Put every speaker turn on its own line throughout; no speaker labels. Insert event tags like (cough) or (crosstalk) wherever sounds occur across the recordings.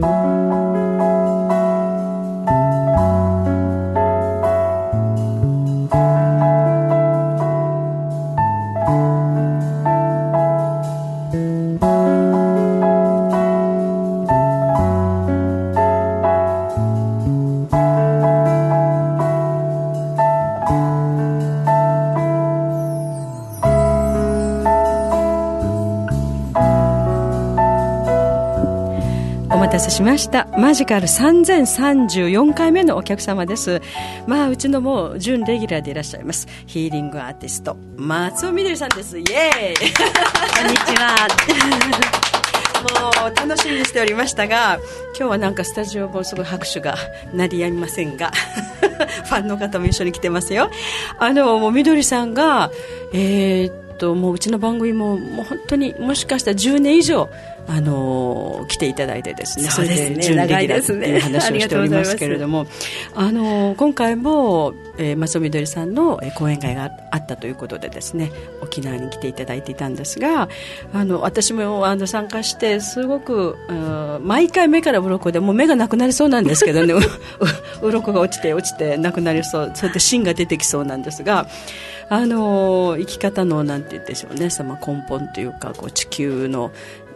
せしました。マジカル3034回目のお客様です。まあうちのもう準レギュラーでいらっしゃいます。ヒーリングアーティスト松尾みどりさんです。イエーイ。
こんにちは。(laughs)
もう楽しみにしておりましたが今日はなんかスタジオもすごい拍手が鳴りやみませんが (laughs) ファンの方も一緒に来てますよ。あのもうみどりさんがえー、っともううちの番組ももう本当にもしかしたら10年以上あの来ていただいてですね。
そ
れで準レギュラーという話をしておりますけれども、あの今回も、えー、松尾みどりさんの講演会があったということでですね沖縄に来ていただいていたんですがあの私もあの参加してすごく毎回目から鱗でもう目がなくなりそうなんですけどね。(laughs) 鱗が落ちて落ちてなくなりそうそれで芯が出てきそうなんですが。あの生き方のなんて言うんでしょうね。その根本というかこう地球の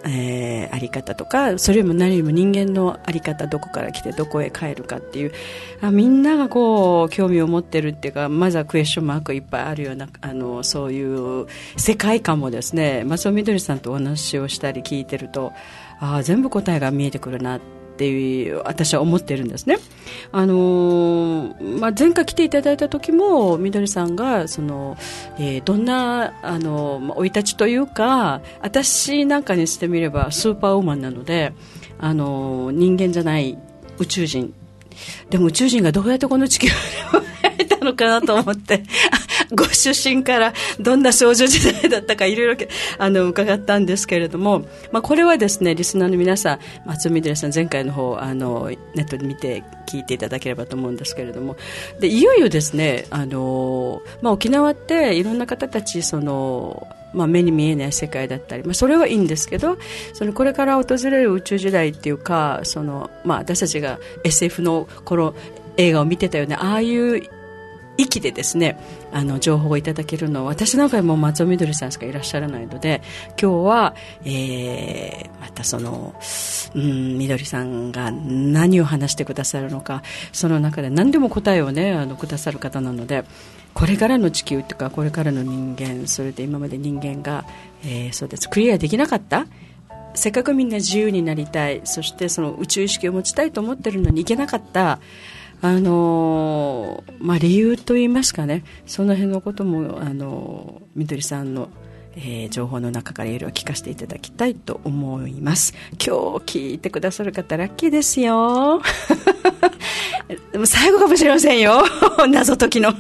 えー、あり方とかそれよりも何よりも人間のあり方どこから来てどこへ帰るかっていうあみんながこう興味を持ってるっていうかまずはクエスチョンマークいっぱいあるようなあのそういう世界観もですね松尾みどりさんとお話をしたり聞いてるとあ全部答えが見えてくるなってっていう私は思ってるんですね。あのー、まあ、前回来ていただいた時もみどりさんがその、えー、どんなあの生、い立ちというか私なんかにしてみればスーパーウーマンなので、あのー、人間じゃない宇宙人でも宇宙人がどうやってこの地球をえたのかなと思って (laughs) ご出身からどんな少女時代だったかいろいろあの伺ったんですけれども、まあ、これはですねリスナーの皆さん松尾みどりさん前回の方あのネットで見て聞いていただければと思うんですけれどもでいよいよですねあの、まあ、沖縄っていろんな方たちそのまあ、目に見えない世界だったり、まあ、それはいいんですけどそのこれから訪れる宇宙時代っていうかその、まあ、私たちが SF の頃映画を見てたようなああいう域でですねあの情報をいただけるのは私なんかも松尾みどりさんしかいらっしゃらないので今日は、えー、またそのうんみどりさんが何を話してくださるのかその中で何でも答えをねあのくださる方なのでこれからの地球というかこれからの人間それで今まで人間が、えー、そうですクリアできなかったせっかくみんな自由になりたいそしてその宇宙意識を持ちたいと思ってるのにいけなかったあのまあ、理由といいますかねその辺のこともあのみどりさんの、えー、情報の中からいろいろ聞かせていただきたいと思います。今日聞いてくださる方ラッキーですよ。(laughs) 最後かもしれませんよ。(laughs) 謎解きの。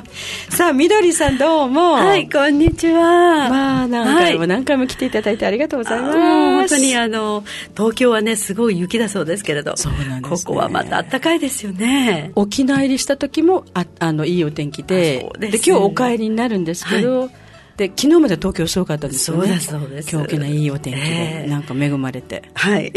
(laughs) さあみどりさんどうも。
はいこんにちは。
まあ何回も何回も来ていただいてありがとうございます、
本当にあの東京はねすごい雪だそうですけれど。
そうなんです、
ね、ここはまた暖かいですよね。
沖縄入りした時もああのいいお天気で。で、ね、今日お帰りになるんですけど、はいで昨日まで東京すごかったんですよね。
そうですそうです。
今日大きないいお天気で、え。ー、なんか恵まれて。
はい。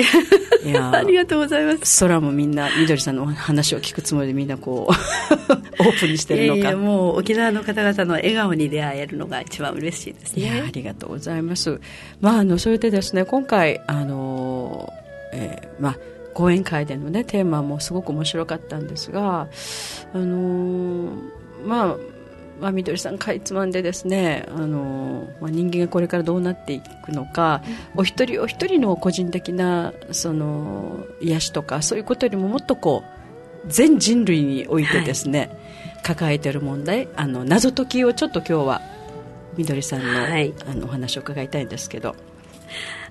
いや (laughs) ありがとうございます。
空もみんなみどりさんの話を聞くつもりでみんなこう (laughs) オープンにしてるのか。いや
もう沖縄の方々の笑顔に出会えるのが一番嬉しいですね。い
やありがとうございます。まああのそれでですね今回あの、えー、まあ講演会でのねテーマもすごく面白かったんですがあのまあまあ、みどりさんかいつまんでですねあの、まあ、人間がこれからどうなっていくのか、うん、お一人お一人の個人的なその癒しとかそういうことよりももっとこう全人類においてですね、はい、抱えている問題あの謎解きをちょっと今日はみどりさんのはい、あのお話を伺いたいんですけど。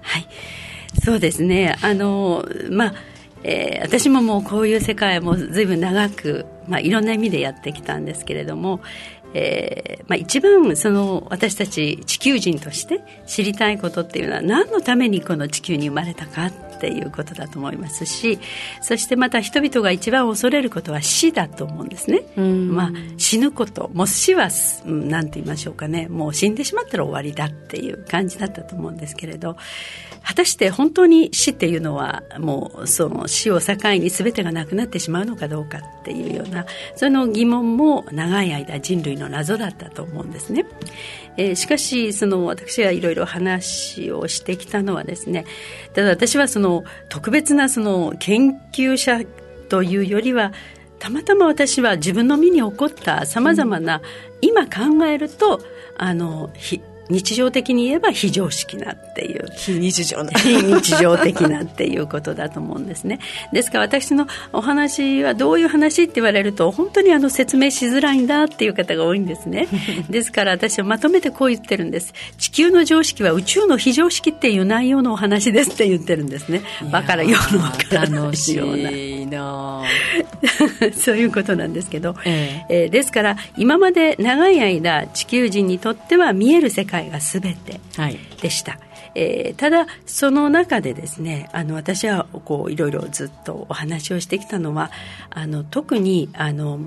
はい。そうですね。あの、まあえー、私ももうこういう世界もずいぶん長く、まあ、いろんな意味でやってきたんですけれども、えーまあ、一番その私たち地球人として知りたいことっていうのは何のためにこの地球に生まれたかっっていうことだと思いますしそしてまた人々が一番恐れることは死だと思うんですね、まあ、死ぬこともう死は何て言いましょうかね。もう死んでしまったら終わりだっていう感じだったと思うんですけれど果たして本当に死っていうのはもうその死を境に全てがなくなってしまうのかどうかっていうようなその疑問も長い間人類の謎だったと思うんですね。えー、しかしその私がいろいろ話をしてきたのはですねただ私はその特別なその研究者というよりはたまたま私は自分の身に起こったさまざまな、今考えるとあの日常的に言えば非常識なっていう。
非日常な。
非日常的なっていうことだと思うんですね。ですから私のお話はどういう話って言われると本当にあの説明しづらいんだっていう方が多いんですね。(laughs) ですから私はまとめてこう言ってるんです。地球の常識は宇宙の非常識っていう内容のお話ですって言ってるんですね。バカらようのわからな。いような。(laughs) そういうことなんですけど、ええ。えー、ですから今まで長い間地球人にとっては見える世界会が全てでした。はい、えー、ただその中でですねあの私はこういろいろずっとお話をしてきたのはあの特にあの、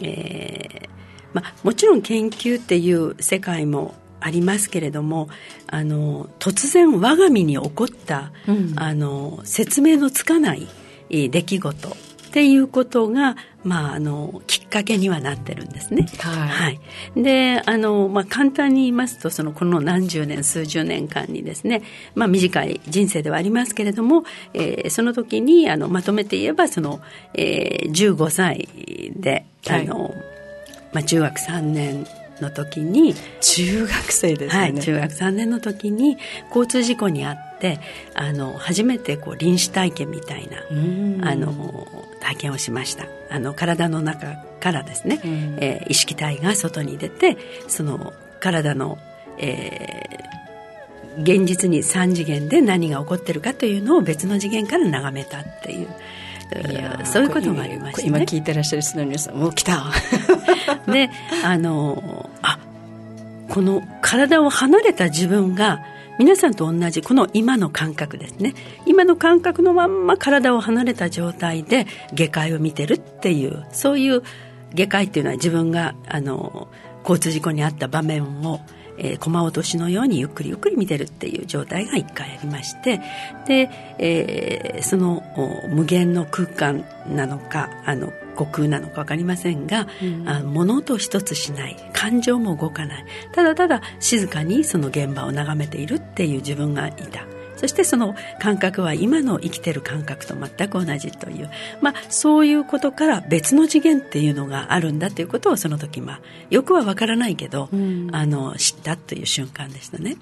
えーま、もちろん研究っていう世界もありますけれどもあの突然我が身に起こった、うん、あの説明のつかない出来事っていうことが、まあ、あのきっかけにはなってるんですね。はい、はい、であの、まあ、簡単に言いますとそのこの何十年数十年間にですね、まあ、短い人生ではありますけれども、えー、その時にあのまとめて言えばその、えー、15歳であの、はい、まあ、中学3年の時に
中学生ですね、
はい、中学3年の時に交通事故に遭ってあの初めてこう臨死体験みたいなあの体験をしました。あの体の中からですね、えー、意識体が外に出てその体の、えー、現実に3次元で何が起こってるかというのを別の次元から眺めたっていう。そういうことがありました、ね、
今聞いてらっしゃる人の皆さんもう来た。(laughs)
であのあこの体を離れた自分が皆さんと同じこの今の感覚ですね。今の感覚のまんま体を離れた状態で下界を見てるっていうそういう下界っていうのは自分があの交通事故に遭った場面をえー、駒落としのようにゆっくりゆっくり見てるっていう状態が一回ありましてで、えー、その無限の空間なのかあの虚空なのか分かりませんが、うん、あ物音一つしない感情も動かないただただ静かにその現場を眺めているっていう自分がいた。そしてその感覚は今の生きてる感覚と全く同じという、まあ、そういうことから別の次元っていうのがあるんだということをその時、まあ、よくは分からないけど、うん、あの知ったという瞬間でしたね。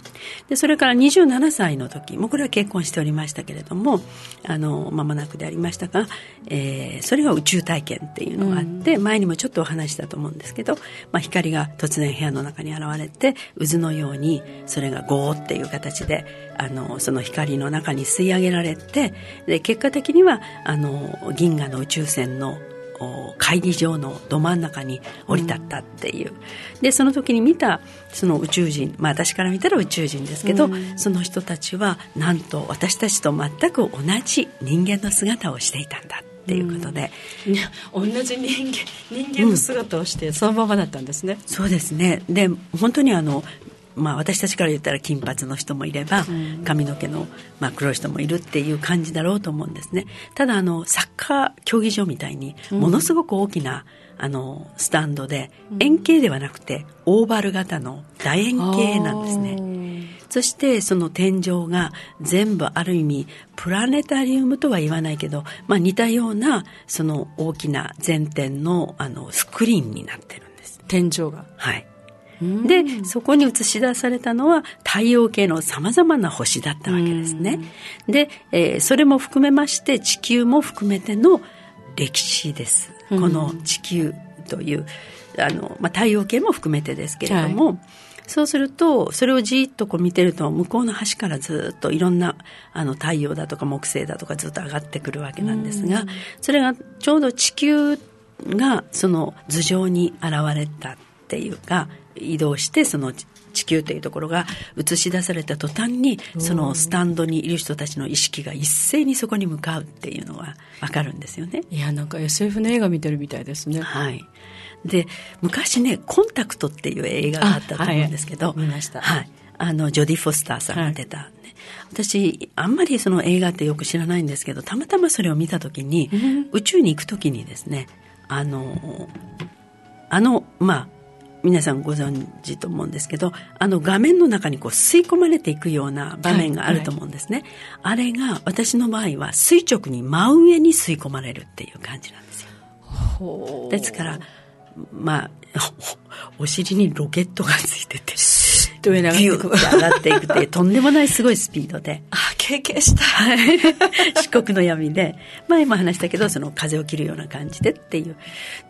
でそれから27歳の時もうこれは結婚しておりましたけれどもあの間もなくでありましたが、えー、それが宇宙体験っていうのがあって、うん、前にもちょっとお話したと思うんですけど、まあ、光が突然部屋の中に現れて渦のようにそれがゴーっていう形であのその光の中に吸い上げられてで結果的にはあの銀河の宇宙船の会議場のど真ん中に降り立ったっていう、うん、でその時に見たその宇宙人まあ私から見たら宇宙人ですけど、うん、その人たちはなんと私たちと全く同じ人間の姿をしていたんだっていうことで、
うん、同じ人間人間の姿をしてそのままだったんですね、
そうですね。で本当にあのまあ、私たちから言ったら金髪の人もいれば髪の毛の、まあ、黒い人もいるっていう感じだろうと思うんですね。ただあのサッカー競技場みたいにものすごく大きな、あのスタンドで円形ではなくてオーバル型の楕円形なんですね。そしてその天井が全部ある意味プラネタリウムとは言わないけど、まあ、似たようなその大きな全天のあのスクリーンになってるんです。
天井が。
はいでそこに映し出されたのは太陽系のさまざまな星だったわけですね。で、えー、それも含めまして地球も含めての歴史です。この地球というあの、まあ、太陽系も含めてですけれども、はい。そうすると、それをじっとこう見てると、向こうの端からずっといろんなあの太陽だとか木星だとかずっと上がってくるわけなんですが、それがちょうど地球がその頭上に現れたっていうか、移動してその地球というところが映し出された途端にそのスタンドにいる人たちの意識が一斉にそこに向かうっていうのが分かるんですよね。
いやなんか SF の映画見てるみたいですね。
はい。で昔ね「コンタクト」っていう映画があったと思うんですけど、
はい、見ました、
はい、あのジョディ・フォスターさんが出た、はい、私あんまりその映画ってよく知らないんですけどたまたまそれを見た時に、うん、宇宙に行く時にですねあのあのまあ皆さんご存知と思うんですけどあの画面の中にこう吸い込まれていくような場面があると思うんですね、はいはい、あれが私の場合は垂直に真上に吸い込まれるっていう感じなんですよですからまあ (laughs) お尻にロケットがついてて (laughs)
と上に上がっていく。
上がっていくって、とんでもないすごいスピードで。(laughs)
あ、経験した。
四国の闇で、前も話したけど、その風を切るような感じでっていう。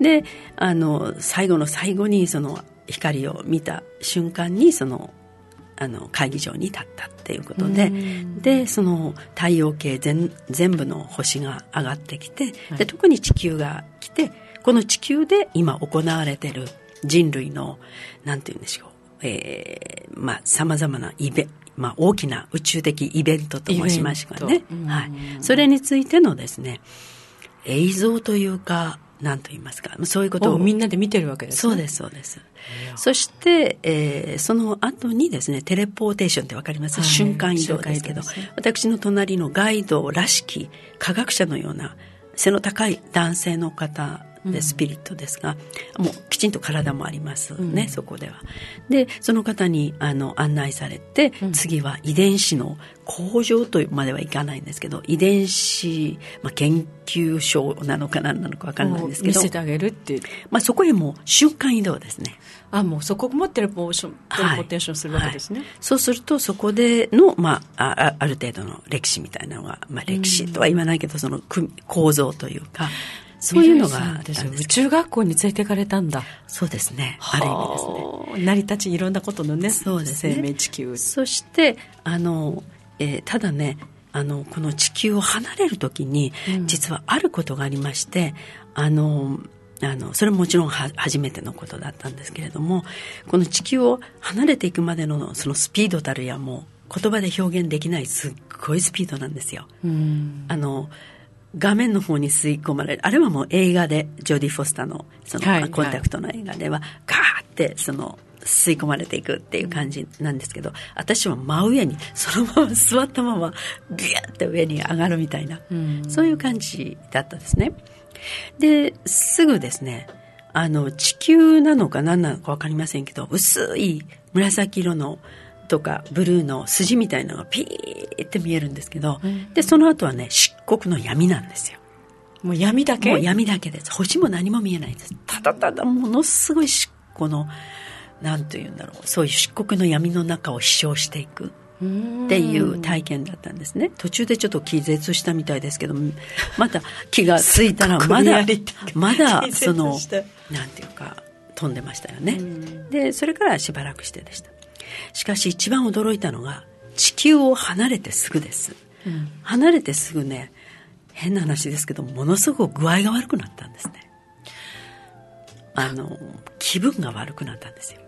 で、あの、最後の最後にその光を見た瞬間に、その、あの会議場に立ったっていうことで。でその太陽系全全部の星が上がってきて、はい、で特に地球が来てこの地球で今行われてる人類のなんて言うんでしょう。えー、まあ、様々なイベまあ、大きな宇宙的イベントと申しましかね。はい。それについてのですね、映像というか、何と言いますか、そういうことを。
みんなで見てるわけです
ね。そうです、そうです。そして、えー、その後にですね、テレポーテーションってわかります、はい、瞬間移動ですけど、ね、私の隣のガイドらしき科学者のような背の高い男性の方でスピリットですが、うん、もうきちんと体もありますね、うん、そこでは。でその方にあの案内されて、うん、次は遺伝子の工場とまではいかないんですけど遺伝子、まあ、研究所なのか何なのか分からないんですけど
見せてあげるっていう、
まあ、そこへもう瞬間移動ですね。
あもうそこもテレポーションテレポーテーションするわけですね、はい。はい、
そうするとそこでの、まあ、あある程度の歴史みたいなのが、まあ、歴史とは言わないけどその構造というかそういうのが
宇宙学校に連れていかれたんだ。
そうですね。あ。る意味です
ね。成り立ちいろんなことのね
そうです
ね。生命地球。
そしてあの、えー、ただねあのこの地球を離れる時に、うん、実はあることがありましてあのあのそれももちろんは初めてのことだったんですけれどもこの地球を離れていくまでのそのスピードたるやもう言葉で表現できないすっごいスピードなんですよ。あの画面の方に吸い込まれる。あれはもう映画でジョディ・フォスターのその、はい、コンタクトの映画では、ガーってその吸い込まれていくっていう感じなんですけど私は真上にそのまま座ったままビューって上に上がるみたいな、うん、そういう感じだったんですね。ですぐですねあの地球なのか何なのか分かりませんけど薄い紫色のとかブルーの筋みたいなのがピーって見えるんですけど、うん、でその後はね漆黒の闇なんですよ。
もう闇だけ？
もう闇だけです。星も何も見えないんです。ただただものすごい漆黒の何というんだろう。そういう漆黒の闇の中を飛翔していくっていう体験だったんですね。途中でちょっと気絶したみたいですけどまた気がついたらまだまだそのなんていうか飛んでましたよね。でそれからしばらくしてでしたしかし一番驚いたのが地球を離れてすぐです、うん、離れてすぐね変な話ですけどものすごく具合が悪くなったんですね。あの気分が悪くなったんですよ。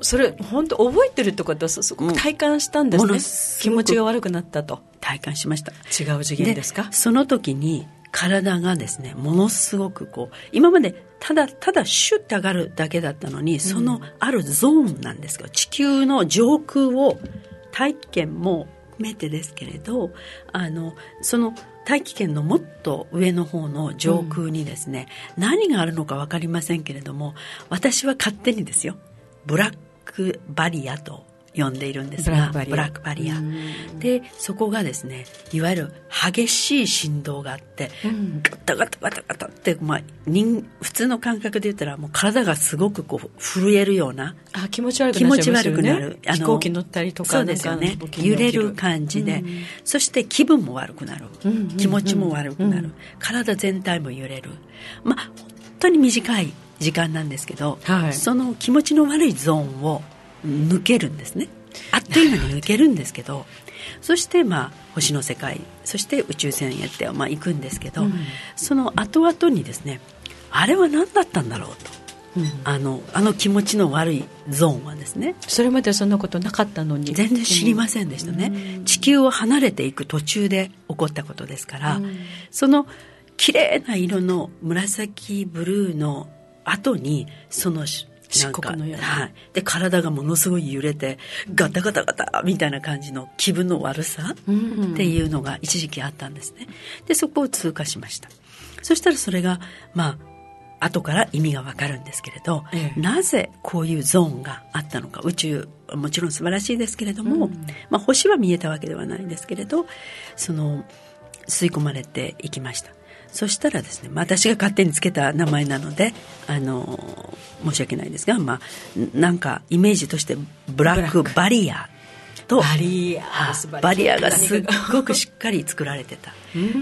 それ本当覚えてるってことはすごく体感したんですね、うん、気持ちが悪くなったと。
体感しました。
違う次元ですか？
その時に体がですねものすごくこう今までただただシュッて上がるだけだったのに、そのあるゾーンなんですけど地球の上空を大気圏も含めてですけれどあのその大気圏のもっと上の方の上空にですね、うん、何があるのか分かりませんけれども私は勝手にですよ。ブラックバリアと呼んでいるんですがブラックバリア。でそこがですねいわゆる激しい振動があって、うん、ガタガタガタガタって、まあ、人普通の感覚で言ったらもう体がすごくこう震えるような
あ気持ち悪くなる、ね、気持ち悪くなる。
飛
行機乗ったりとか
そうですよね。揺れる感じで、うん、そして気分も悪くなる、うん、気持ちも悪くなる、体全体も揺れる。まあ本当に短い時間なんですけど、はい、その気持ちの悪いゾーンを抜けるんですね。あっという間に抜けるんですけどそしてまあ星の世界そして宇宙船へってまあ行くんですけど、うん、その後々にですねあれは何だったんだろうと。うん、あのあの気持ちの悪いゾーンはですね。
それまでそんなことなかったのに。
全然知りませんでしたね、うん、地球を離れていく途中で起こったことですから、うん、その綺麗な色の紫ブルーの後にその
なんか、
はい、で体がものすごい揺れてガタガタガタみたいな感じの気分の悪さっていうのが一時期あったんですね。でそこを通過しました。そしたらそれがまあ後から意味がわかるんですけれど、ええ、なぜこういうゾーンがあったのか。宇宙もちろん素晴らしいですけれども、うん、まあ、星は見えたわけではないんですけれどその吸い込まれていきましたそしたらですね、まあ、私が勝手につけた名前なのであの申し訳ないですが、まあ、なんかイメージとしてブラックバリアと
バリア。
バリアがすっごくしっかり作られてた。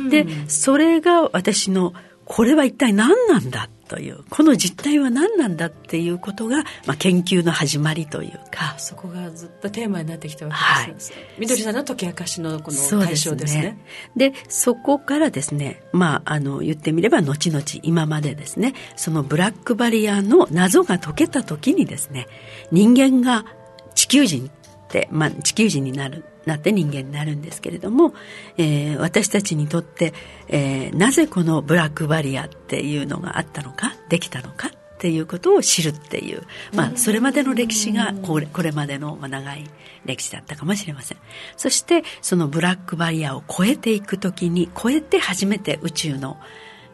でそれが私のこれは一体何なんだというこの実態は何なんだっていうことが、まあ、研究の始まりというか。
そこがずっとテーマになってきたわけです、はい、みどりさんの解き明かしのこの対象ですね。
で、ね、そこからですねまああの言ってみれば後々今までですねそのブラックバリアの謎が解けた時にですね人間が地球人まあ、地球人になるなって人間になるんですけれども、えー、私たちにとって、えー、なぜこのブラックバリアっていうのがあったのかできたのかっていうことを知るっていう、まあ、それまでの歴史がこれこれまでの長い歴史だったかもしれませんそしてそのブラックバリアを超えていく時に超えて初めて宇宙の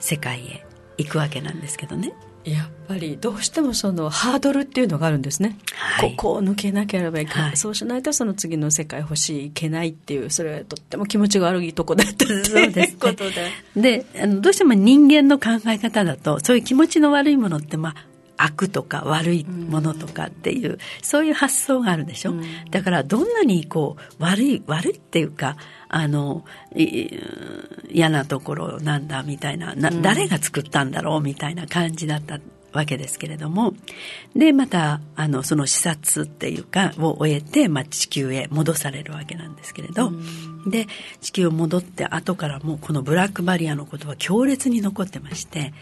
世界へ行くわけなんですけどね。
やっぱりどうしてもそのハードルっていうのがあるんですね、はい、ここを抜けなければいけない、はい、そうしないとその次の世界欲しいいけないっていうそれはとっても気持ちが悪いとこだったそうですこと (laughs) で
であのどうしても人間の考え方だとそういう気持ちの悪いものってまあ悪とか悪いものとかっていう、うん、そういう発想があるでしょ、うん、だからどんなにこう悪い悪いっていうかあの嫌なところなんだみたいなな、誰が作ったんだろうみたいな感じだったわけですけれども。でまたあのその視察っていうかを終えて、まあ、地球へ戻されるわけなんですけれど、で地球を戻って後からもこのブラックバリアのことは強烈に残ってまして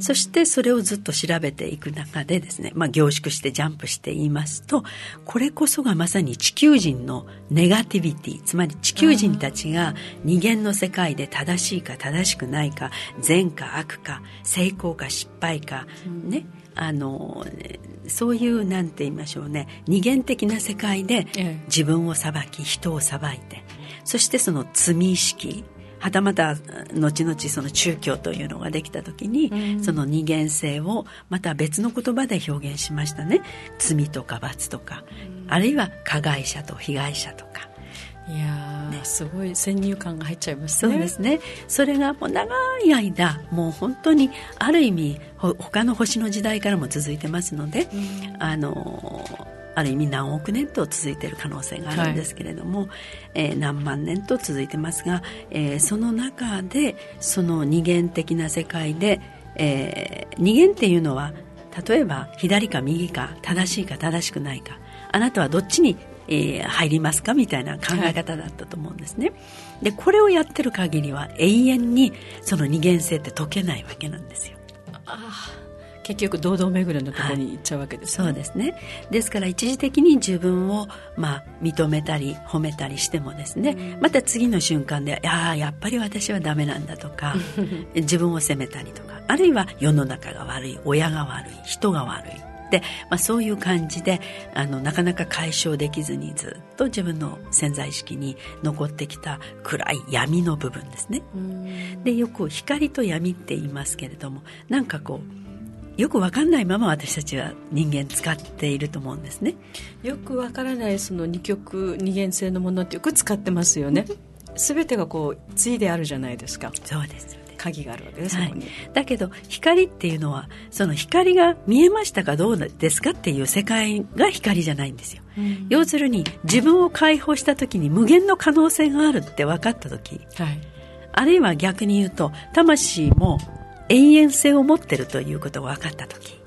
そしてそれをずっと調べていく中でですね、まあ、凝縮してジャンプして言いますとこれこそがまさに地球人のネガティビティつまり地球人たちが二元の世界で正しいか正しくないか善か悪か成功か失敗か、ねあのそういうなんて言いましょうね二元的な世界で自分を裁き人を裁いてそしてその罪意識はたまた後々その宗教というのができた時に、その二元性をまた別の言葉で表現しましたね。罪とか罰とか、あるいは加害者と被害者とか。
いや、ね、すごい先入観が入っちゃいます
ね。そうですね。それがもう長い間もう本当にある意味他の星の時代からも続いてますので、うん、あのある意味何億年と続いている可能性があるんですけれども、はい、えー、何万年と続いてますが、えー、その中でその二元的な世界で、えー、二元っていうのは例えば左か右か正しいか正しくないかあなたはどっちにえー、入りますかみたいな考え方だったと思うんですね。はい、でこれをやってる限りは永遠にその二元性って解けないわけなんですよ。
あ結局堂々巡りのところに行っちゃうわけです
ね、はい、そうですね。ですから一時的に自分を、まあ、認めたり褒めたりしてもですね、うん、また次の瞬間で「ああやっぱり私はダメなんだ」とか (laughs) 自分を責めたりとかあるいは世の中が悪い親が悪い人が悪いで、まあ、そういう感じであのなかなか解消できずにずっと自分の潜在意識に残ってきた暗い闇の部分ですね。でよく光と闇って言いますけれどもなんかこうよくわかんないまま私たちは人間使っていると思うんですね。
よくわからないその二極二元性のものってよく使ってますよね。すべてがこう対であるじゃないですか。
そうです。
鍵があるわけです、はい、
だけど光っていうのはその光が見えましたかどうですかっていう世界が光じゃないんですよ、うん、要するに自分を解放した時に無限の可能性があるって分かった時、はい、あるいは逆に言うと魂も永遠性を持ってるということが分かった時。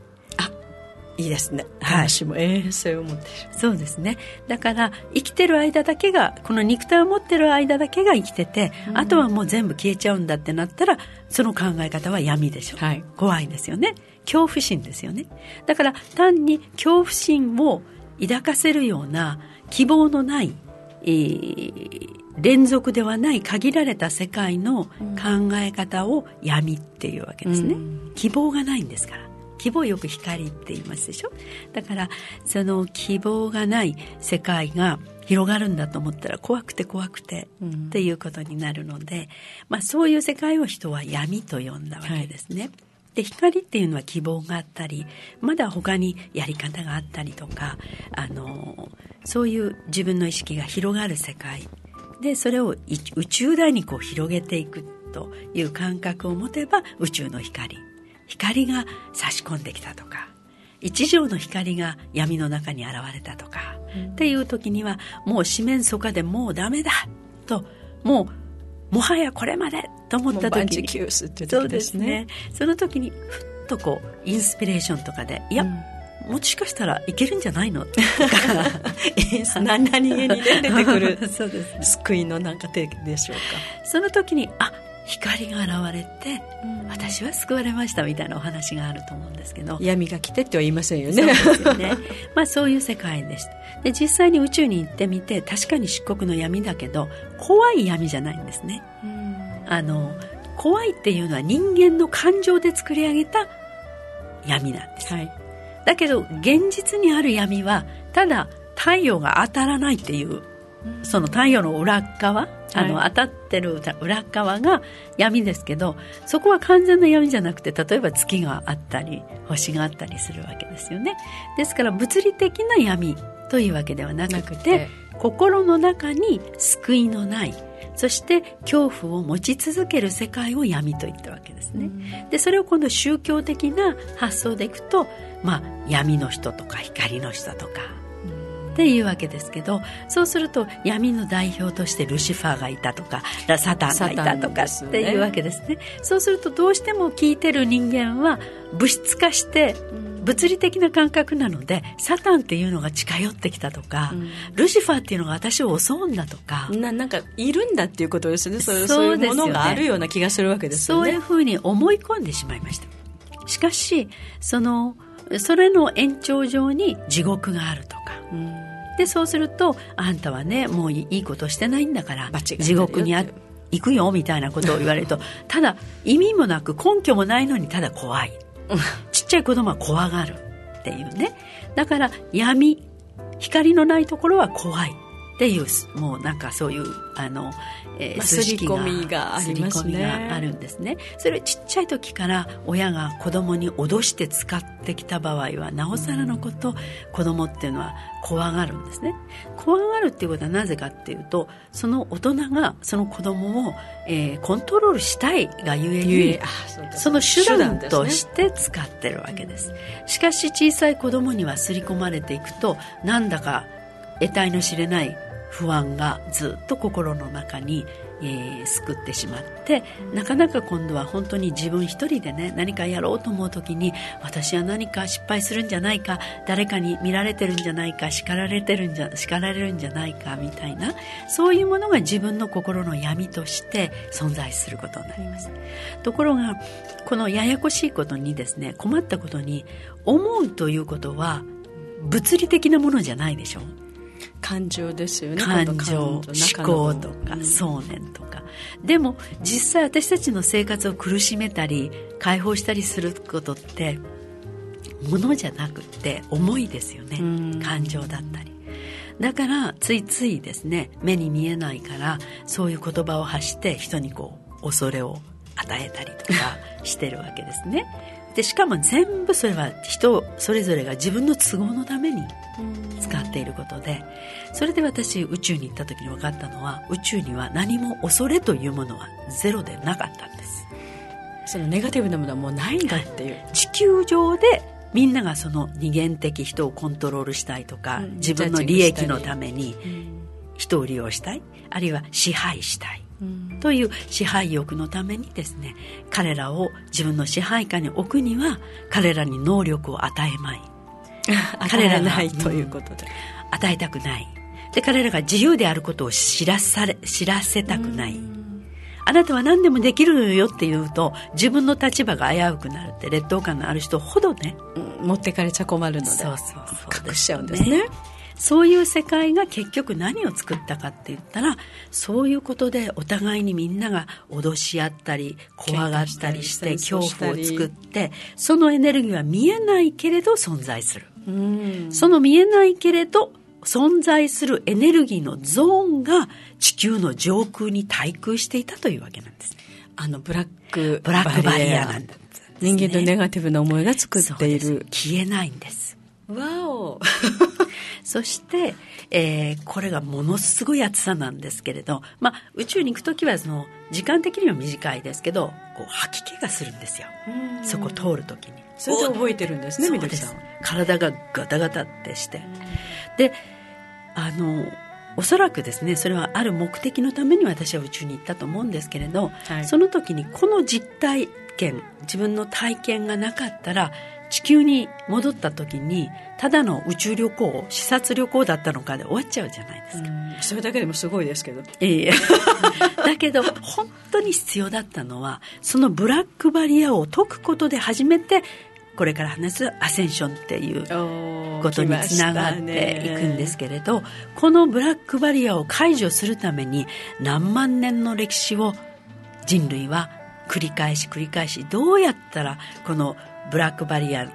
いいですね。話も永遠性を持ってる。
そうですね。だから生きてる間だけがこの肉体を持ってる間だけが生きてて、うん、あとはもう全部消えちゃうんだってなったらその考え方は闇でしょ、はい、怖いですよね。恐怖心ですよね。だから単に恐怖心を抱かせるような希望のない、えー、連続ではない限られた世界の考え方を闇っていうわけですね、うん、希望がないんですから。希望よく光って言いますでしょ。だからその希望がない世界が広がるんだと思ったら怖くて怖くてっていうことになるので、まあ、そういう世界を人は闇と呼んだわけですね。はい。で光っていうのは希望があったりまだ他にやり方があったりとかあのそういう自分の意識が広がる世界でそれを宇宙大にこう広げていくという感覚を持てば宇宙の光光が差し込んできたとか一条の光が闇の中に現れたとか、うん、っていう時にはもう四面楚歌でもうダメだともうもはやこれまでと思った時
にそうですね。
その時にふっとこうインスピレーションとかでいや、うんもしかしたらいけるんじゃないの？とか
何々気に、ね、出てくる (laughs) そうです、ね、救いのなんか手でしょうか。
その時にあ光が現れて、うん、私は救われましたみたいなお話があると思うんですけど。
闇が来てっては言いませんよね。
そうですよね。(laughs) まあそういう世界でした。で実際に宇宙に行ってみて確かに漆黒の闇だけど怖い闇じゃないんですね、うん、あの怖いっていうのは人間の感情で作り上げた闇なんです、はい、だけど現実にある闇はただ太陽が当たらないっていうその太陽の裏側あの、当たってる裏側が闇ですけどそこは完全な闇じゃなくて例えば月があったり星があったりするわけですよね。ですから物理的な闇というわけではなくて。心の中に救いのないそして恐怖を持ち続ける世界を闇と言ったわけですね、うん、でそれを今度宗教的な発想でいくと、まあ、闇の人とか光の人とか。っていうわけですけどそうすると闇の代表としてルシファーがいたとかサタンがいたとかっていうわけですね、ね、そうするとどうしても聞いてる人間は物質化して物理的な感覚なのでサタンっていうのが近寄ってきたとか、うん、ルシファーっていうのが私を襲うんだとか。
ななんかいるんだっていうことですね。そうそういうものがあるような気がするわけです
よね。そういうふうに思い込んでしまいました。しかしそのそれの延長上に地獄があるとか、うん、でそうするとあんたはねもういいことしてないんだから地獄にあ行くよみたいなことを言われると (laughs) ただ意味もなく根拠もないのにただ怖い。ちっちゃい子供は怖がるっていうね。だから闇光のないところは怖いっていうもうなんかそういうあの
えー、すり込みがありますね。
があるんですね。それちっちゃい時から親が子供に脅して使ってきた場合はなおさらのこと子供っていうのは怖がるんですね。怖がるっていうことはなぜかっていうとその大人がその子供を、えー、コントロールしたいがゆえにその手段として使ってるわけです。しかし小さい子供には刷り込まれていくとなんだか得体の知れない不安がずっと心の中に、えー、救ってしまってなかなか今度は本当に自分一人でね何かやろうと思う時に私は何か失敗するんじゃないか誰かに見られてるんじゃないか叱られてるんじゃ叱られるんじゃないかみたいなそういうものが自分の心の闇として存在することになります。ところがこのややこしいことにですね困ったことに思うということは物理的なものじゃないでしょう。
感情ですよね。
感情思考とか、想念とか。でも実際私たちの生活を苦しめたり解放したりすることってものじゃなくて思いですよね。感情だったり。だからついついですね目に見えないからそういう言葉を発して人にこう恐れを与えたりとかしてるわけですねでしかも全部それは人それぞれが自分の都合のために使っていることでそれで私宇宙に行った時に分かったのは宇宙には何も恐れというものはゼロでなかったんです。
そのネガティブなものはもうないんだっていう、
地球上でみんながその二元的人をコントロールしたいとか、うん、自分の利益のために人を利用したいあるいは支配したいという支配欲のためにですね彼らを自分の支配下に置くには彼らに能力を与えまい。(laughs)
彼らないということで、
与えたくない。で彼らが自由であることを知らされ知らせたくない。あなたは何でもできるよって言うと自分の立場が危うくなるって劣等感のある人ほどね、
うん、持ってかれちゃ困るので。
そうそう
そう隠しちゃうんですね
そういう世界が結局何を作ったかって言ったらそういうことでお互いにみんなが脅し合ったり怖がったりして恐怖を作ってそのエネルギーは見えないけれど存在する、その見えないけれど存在するエネルギーのゾーンが地球の上空に対空していたというわけなんです。
あのブラック
ブラックバリアなんです、ね、
人間のネガティブな思いが作っている。
消えないんです
わお。
そして、えー、これがものすごい暑さなんですけれど、まあ、宇宙に行く時はその時間的には短いですけどこう吐き気がするんですよ。そこ通る時に。
それで覚えてるんですね緑さん。
体がガタガタってして。であのおそらくですねそれはある目的のために私は宇宙に行ったと思うんですけれど、はい、その時にこの実体験自分の体験がなかったら地球に戻った時にただの宇宙旅行視察旅行だったのかで終わっちゃうじゃないですか。
それだけでもすごいですけど。
ええ。(laughs) だけど本当に必要だったのはそのブラックバリアを解くことで初めてこれから話すアセンションっていうことにつながっていくんですけれど、このブラックバリアを解除するために何万年の歴史を人類は繰り返し繰り返しどうやったらこのブラックバリア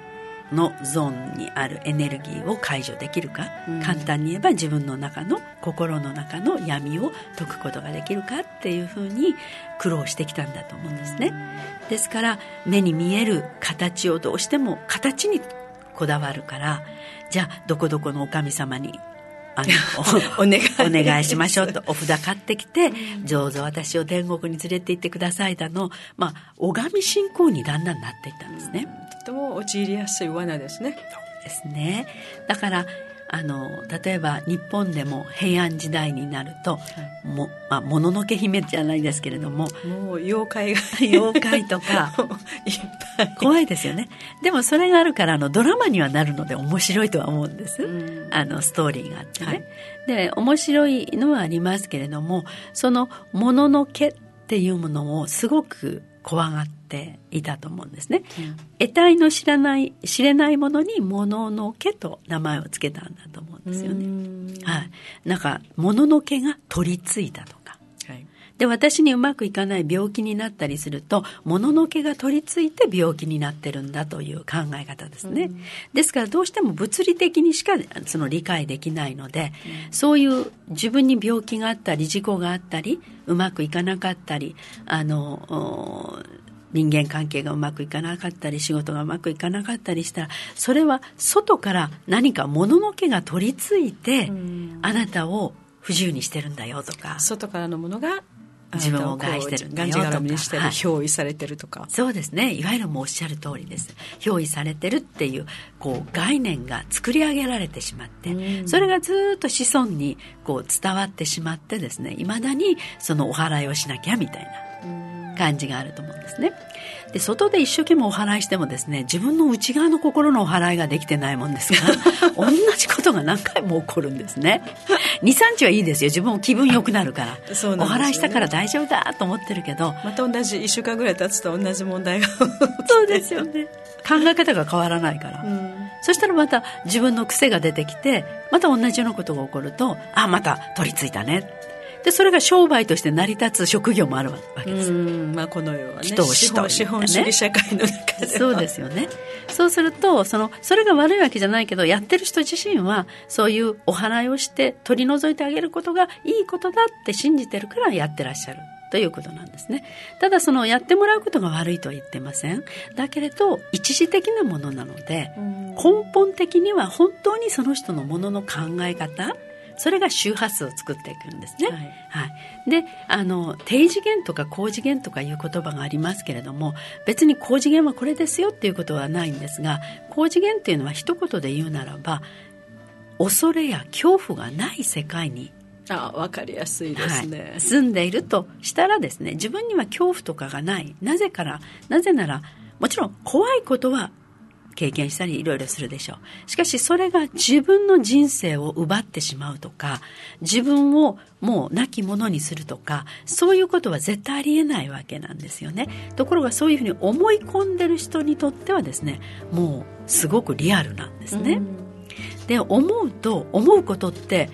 のゾーンにあるエネルギーを解除できるか、うん、簡単に言えば自分の中の心の中の闇を解くことができるか？っていうふうに苦労してきたんだと思うんですね。ですから目に見える形をどうしても形にこだわるからじゃあどこどこのお神様にあの (laughs) お願いお願いしましょうとお札買ってきて、どうぞ私を天国に連れて行ってくださいだの、まあ、拝み信仰にだんだんなっていったんですね。
とても陥りやすい罠ですね。
そうですね。だから、あの例えば日本でも平安時代になると、はい、もまあ、もののけ姫じゃないですけれども
もう妖怪が (laughs)
妖怪とか怖いですよね。でもそれがあるからあのドラマにはなるので面白いとは思うんです、うん、あのストーリーがあってね、はい、で面白いのはありますけれどもそのもののけっていうものをすごく怖がっていたと思うんですね。うん、得体の知らない、知れないものに物のけと名前を付けたんだと思うんですよね。はい。なんか、物のけが取り付いたとか。はい、で、私にうまくいかない病気になったりすると、物のけが取り付いて病気になってるんだという考え方ですね。ですから、どうしても物理的にしかその理解できないので、そういう自分に病気があったり、事故があったり、うまくいかなかったり、あの、人間関係がうまくいかなかったり仕事がうまくいかなかったりしたらそれは外から何か物のけが取り付いてあなたを不自由にしてるんだよとか
外からのものが
自分を害してるんだよとか。
にしてる、はい、憑依されてるとか。
そうですね。いわゆるもうおっしゃる通りです。憑依されてるっていうこう概念が作り上げられてしまって、それがずっと子孫にこう伝わってしまってですねいまだにそのお祓いをしなきゃみたいな。感じがあると思うんですね。で、外で一生懸命お祓いしてもですね、自分の内側の心のお祓いができてないもんですから、(laughs) 同じことが何回も起こるんですね。2、3日はいいですよ。自分も気分良くなるから。そうね、お祓いしたから大丈夫だと思ってるけど。
また同じ1週間ぐらい経つと同じ問題が
そうですよね。考え方が変わらないから。うん、そしたらまた自分の癖が出てきて、また同じようなことが起こると、あ、また取り付いたね。でそれが商売として成り立つ職業もあるわけです。
まあ、この世はね人を資本資本主義社会の中で
そうですよね。そうするとそのそれが悪いわけじゃないけどやってる人自身はそういうお祓いをして取り除いてあげることがいいことだって信じてるからやってらっしゃる。ということなんですね。ただそのやってもらうことが悪いとは言ってません。だけれど一時的なものなので根本的には本当にその人のものの考え方それが周波数を作っていくんですね。はい、はい、であの低次元とか高次元とかいう言葉がありますけれども別に高次元はこれですよっていうことはないんですが高次元っていうのは一言で言うならば恐れや恐怖がない世界に
あ分かりやすいですね、
はい、住んでいるとしたらですね自分には恐怖とかがない。なぜからなぜならもちろん怖いことは経験したりいろいろするでしょう。しかしそれが自分の人生を奪ってしまうとか、自分をもう亡き者にするとか、そういうことは絶対ありえないわけなんですよね。ところがそういうふうに思い込んでる人にとってはですね、もうすごくリアルなんですね。で、思うと、思うことって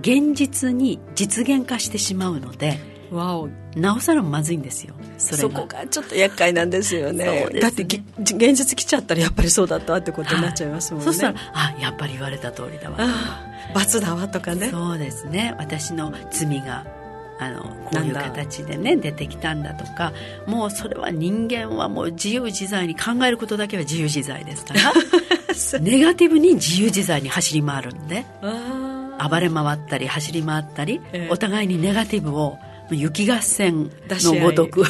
現実に実現化してしまうので、
わお
なおさらまずいんですよ。
そそこがちょっと厄介なんですよね、ね、だって現実来ちゃったらやっぱりそうだったってことになっちゃいますもんね、
そしたらあやっぱり言われた通りだわ
罰だわとかね。
そうですね。私の罪があのこういう形でね出てきたんだとかもうそれは人間はもう自由自在に考えることだけは自由自在ですから。(laughs) ネガティブに自由自在に走り回るんで。暴れ回ったり走り回ったり、えー、お互いにネガティブを雪合戦のごとく。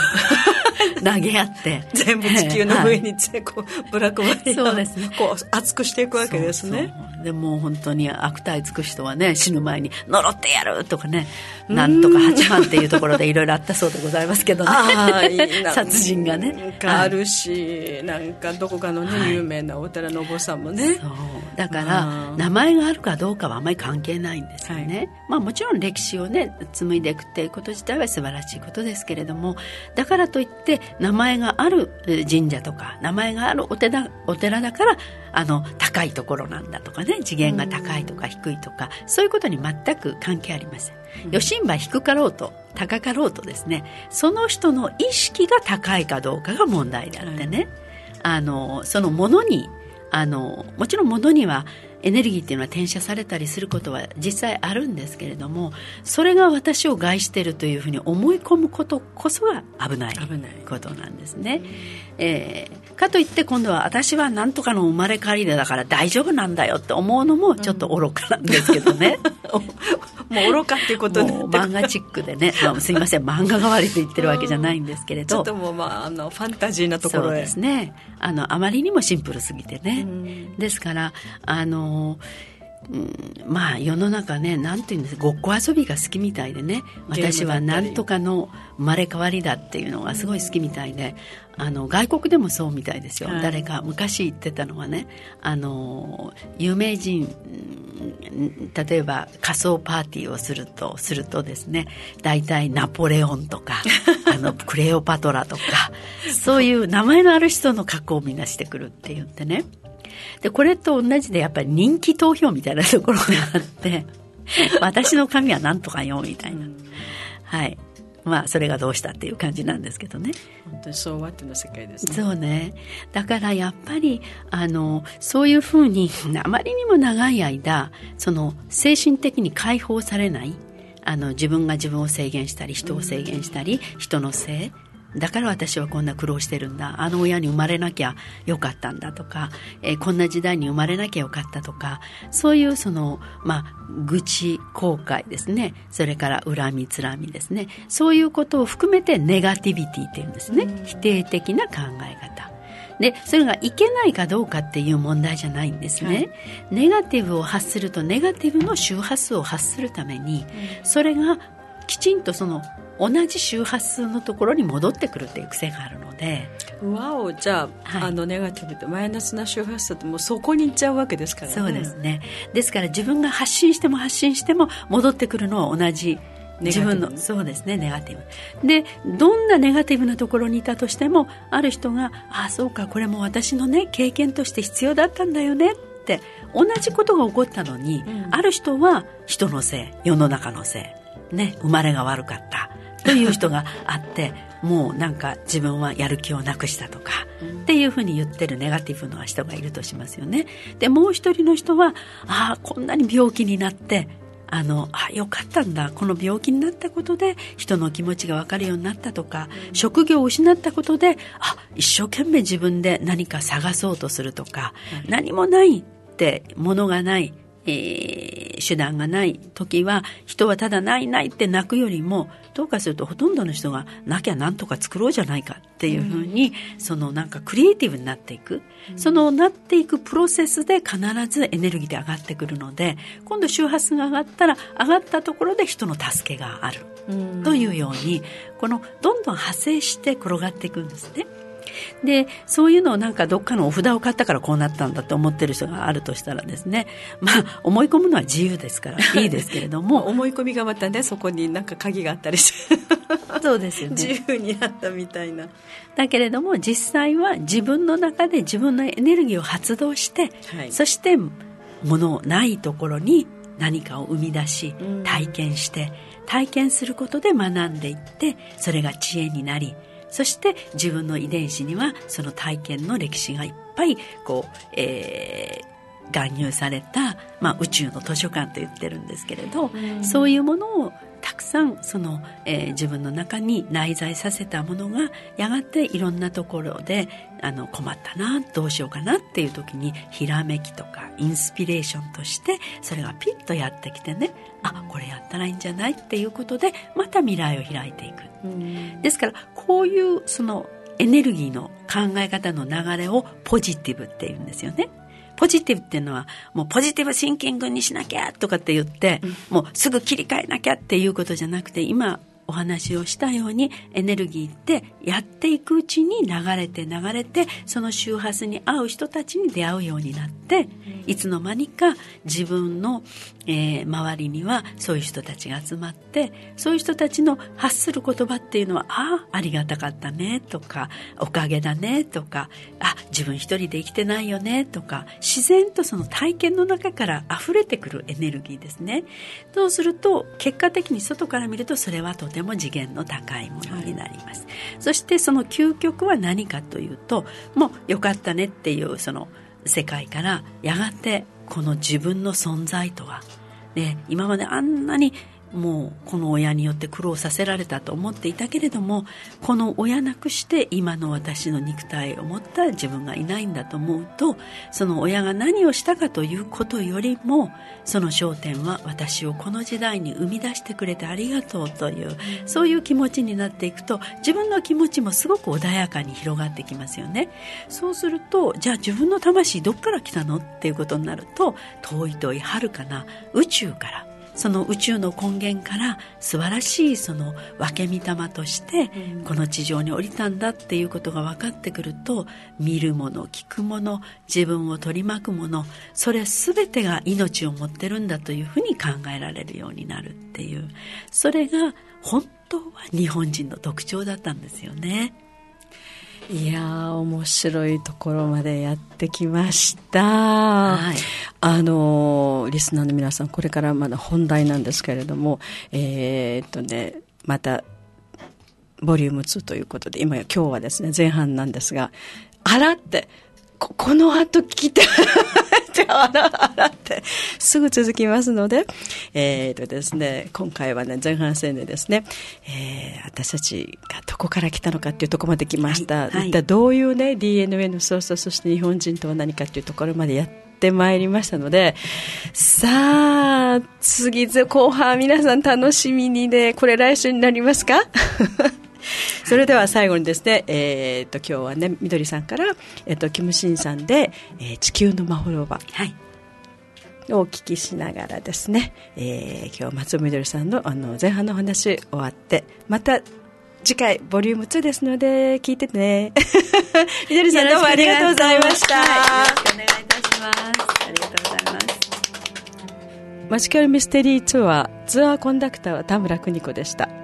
投げ合って
全部地球の上に、こうブラックバリアそうです、ね、こう熱くしていくわけですね。
でも本当に悪態つく人はね死ぬ前に「呪ってやる!」とかねなんとか8万っていうところでいろいろあったそうでございますけどね。(laughs) 殺人がね。
あるし、はい、なんかどこかのね、はい、有名なお寺のお坊さんもね。
だから名前があるかどうかはあんまり関係ないんですよね、はい、まあもちろん歴史をね紡いでいくっていうこと自体は素晴らしいことですけれどもだからといって名前がある神社とか名前があるお寺お寺だからあの高いところなんだとかね次元が高いとか低いとかそういうことに全く関係ありません。余震波低かろうと高かろうとですねその人の意識が高いかどうかが問題であってね、あのそのものにあのもちろんものにはエネルギーっていうのは転写されたりすることは実際あるんですけれどもそれが私を害しているというふうに思い込むことこそが危ないことなんですね。えー、かといって今度は私は何とかの生まれ変わりでだから大丈夫なんだよって思うのもちょっと愚かなんですけどね。(laughs)
もう愚かっていうことで
漫画チックでね、(laughs) まあ、すいません漫画代わりと言ってるわけじゃないんですけれど、
ちょっともう、まあ、あのファンタジーなところ
そうですね。あのあまりにもシンプルすぎてね、ですからあのうん、まあ世の中ねなんていうんですごっこ遊びが好きみたいでね。私は何とかの生まれ変わりだっていうのがすごい好きみたいで、あの外国でもそうみたいですよ、はい、誰か昔言ってたのはね。あの有名人例えば仮装パーティーをするとするとですね。大体ナポレオンとか (laughs) あのクレオパトラとかそういう名前のある人の格好をみんなしてくるって言ってねでこれと同じでやっぱり人気投票みたいなところがあって (laughs) 私の神は何とかよみたいな、はい。まあそれがどうしたっていう感じなんですけどね。
本当にそうわっての世界です
ね。そうね。だからやっぱりあのそういうふうにあまりにも長い間その精神的に解放されないあの自分が自分を制限したり人を制限したり、人のせいだから私はこんな苦労してるんだ。あの親に生まれなきゃよかったんだとか、えー、こんな時代に生まれなきゃよかったとかそういうそのまあ愚痴後悔ですね。それから恨みつらみですね。そういうことを含めてネガティビティっていうんですね。否定的な考え方。でそれがいけないかどうかっていう問題じゃないんですね、はい、ネガティブを発するとネガティブの周波数を発するために、それがきちんとその同じ周波数のところに戻ってくるっていう癖があるので。
わおじゃあはい、あのネガティブとマイナスな周波数ってもうそこに行っちゃうわけですからね。
そうですね。ですから自分が発信しても発信しても戻ってくるのは同じ。自分のそうですねネガティブでどんなネガティブなところにいたとしてもある人がああそうかこれも私のね経験として必要だったんだよねって同じことが起こったのに、うん、ある人は人のせい世の中のせいね生まれが悪かったという人があってもうなんか自分はやる気をなくしたとか、っていうふうに言ってるネガティブな人がいるとしますよね。でもう一人の人はああこんなに病気になってあのあよかったんだこの病気になったことで人の気持ちが分かるようになったとか、職業を失ったことであ一生懸命自分で何か探そうとするとか、何もないってものがないえー、手段がない時は人はただないないって泣くよりもどうかするとほとんどの人がなきゃなんとか作ろうじゃないかっていうふうに、ん、そのなんかクリエイティブになっていく、うん、そのなっていくプロセスで必ずエネルギーで上がってくるので今度周波数が上がったら上がったところで人の助けがある、うん、というようにこのどんどん派生して転がっていくんですね。でそういうのをなんかどっかのお札を買ったからこうなったんだと思ってる人があるとしたらですねまあ思い込むのは自由ですから (laughs) いいですけれども。
思い込みがまたねそこになんか鍵があったりして。
そうですよね。(laughs)
自由になったみたいな。
だけれども実際は自分の中で自分のエネルギーを発動して、はい、そして物ないところに何かを生み出し体験して体験することで学んでいってそれが知恵になりそして自分の遺伝子にはその体験の歴史がいっぱいこう、えー、含有された、まあ、宇宙の図書館と言ってるんですけれど、そういうものをたくさんその、えー、自分の中に内在させたものがやがていろんなところであの困ったなどうしようかなっていう時にひらめきとかインスピレーションとしてそれがピッとやってきてねあこれやったらいいんじゃないっていうことでまた未来を開いていく。ですからこういうそのエネルギーの考え方の流れをポジティブっていうんですよね。ポジティブっていうのは、もうポジティブシンキングにしなきゃとかって言って、うん、もうすぐ切り替えなきゃっていうことじゃなくて、今お話をしたようにエネルギーってやっていくうちに流れて流れてその周波数に合う人たちに出会うようになっていつの間にか自分の、えー、周りにはそういう人たちが集まってそういう人たちの発する言葉っていうのはああありがたかったねとかおかげだねとかあ自分一人で生きてないよねとか自然とその体験の中から溢れてくるエネルギーですね。そうすると結果的に外から見るとそれはとてもも次元の高いものになります、はい、そしてその究極は何かというともうよかったねっていうその世界からやがてこの自分の存在とは、ね、今まであんなにもうこの親によって苦労させられたと思っていたけれどもこの親なくして今の私の肉体を持った自分がいないんだと思うとその親が何をしたかということよりもその焦点は私をこの時代に生み出してくれてありがとうというそういう気持ちになっていくと自分の気持ちもすごく穏やかに広がってきますよね。そうするとじゃあ自分の魂どっから来たの？っていうことになると遠い遠い遥かな宇宙からその宇宙の根源から素晴らしいその分け御霊としてこの地上に降りたんだっていうことが分かってくると見るもの聞くもの自分を取り巻くものそれ全てが命を持ってるんだというふうに考えられるようになるっていうそれが本当は日本人の特徴だったんですよね。
いや面白いところまでやってきました、はい、あのリスナーの皆さんこれからまだ本題なんですけれどもえー、っとねまたボリューム2ということで今今日はですね前半なんですがあらってここの後聞きたいってあらあらってすぐ続きますので、えーとですね、今回はね前半戦でですね、えー、私たちがどこから来たのかっていうところまで来ました、はいはい、一体どういうね DNA の操作そして日本人とは何かっていうところまでやってまいりましたのでさあ次後半皆さん楽しみにねこれ来週になりますか？(laughs) それでは最後にですね、えー、と今日はねみどりさんから、えー、とキムシンさんで、えー「地球のまほろば」はい。をお聞きしながらですね、えー、今日松尾みどりさんのあの前半の話終わってまた次回ボリューム2ですので聞いててね。(laughs) みどりさんどうもありがとうございました、よ
ろしくお願いいたします。ありがとうございます。
マジカルミステリーツアーツアーコンダクターは田村邦子でした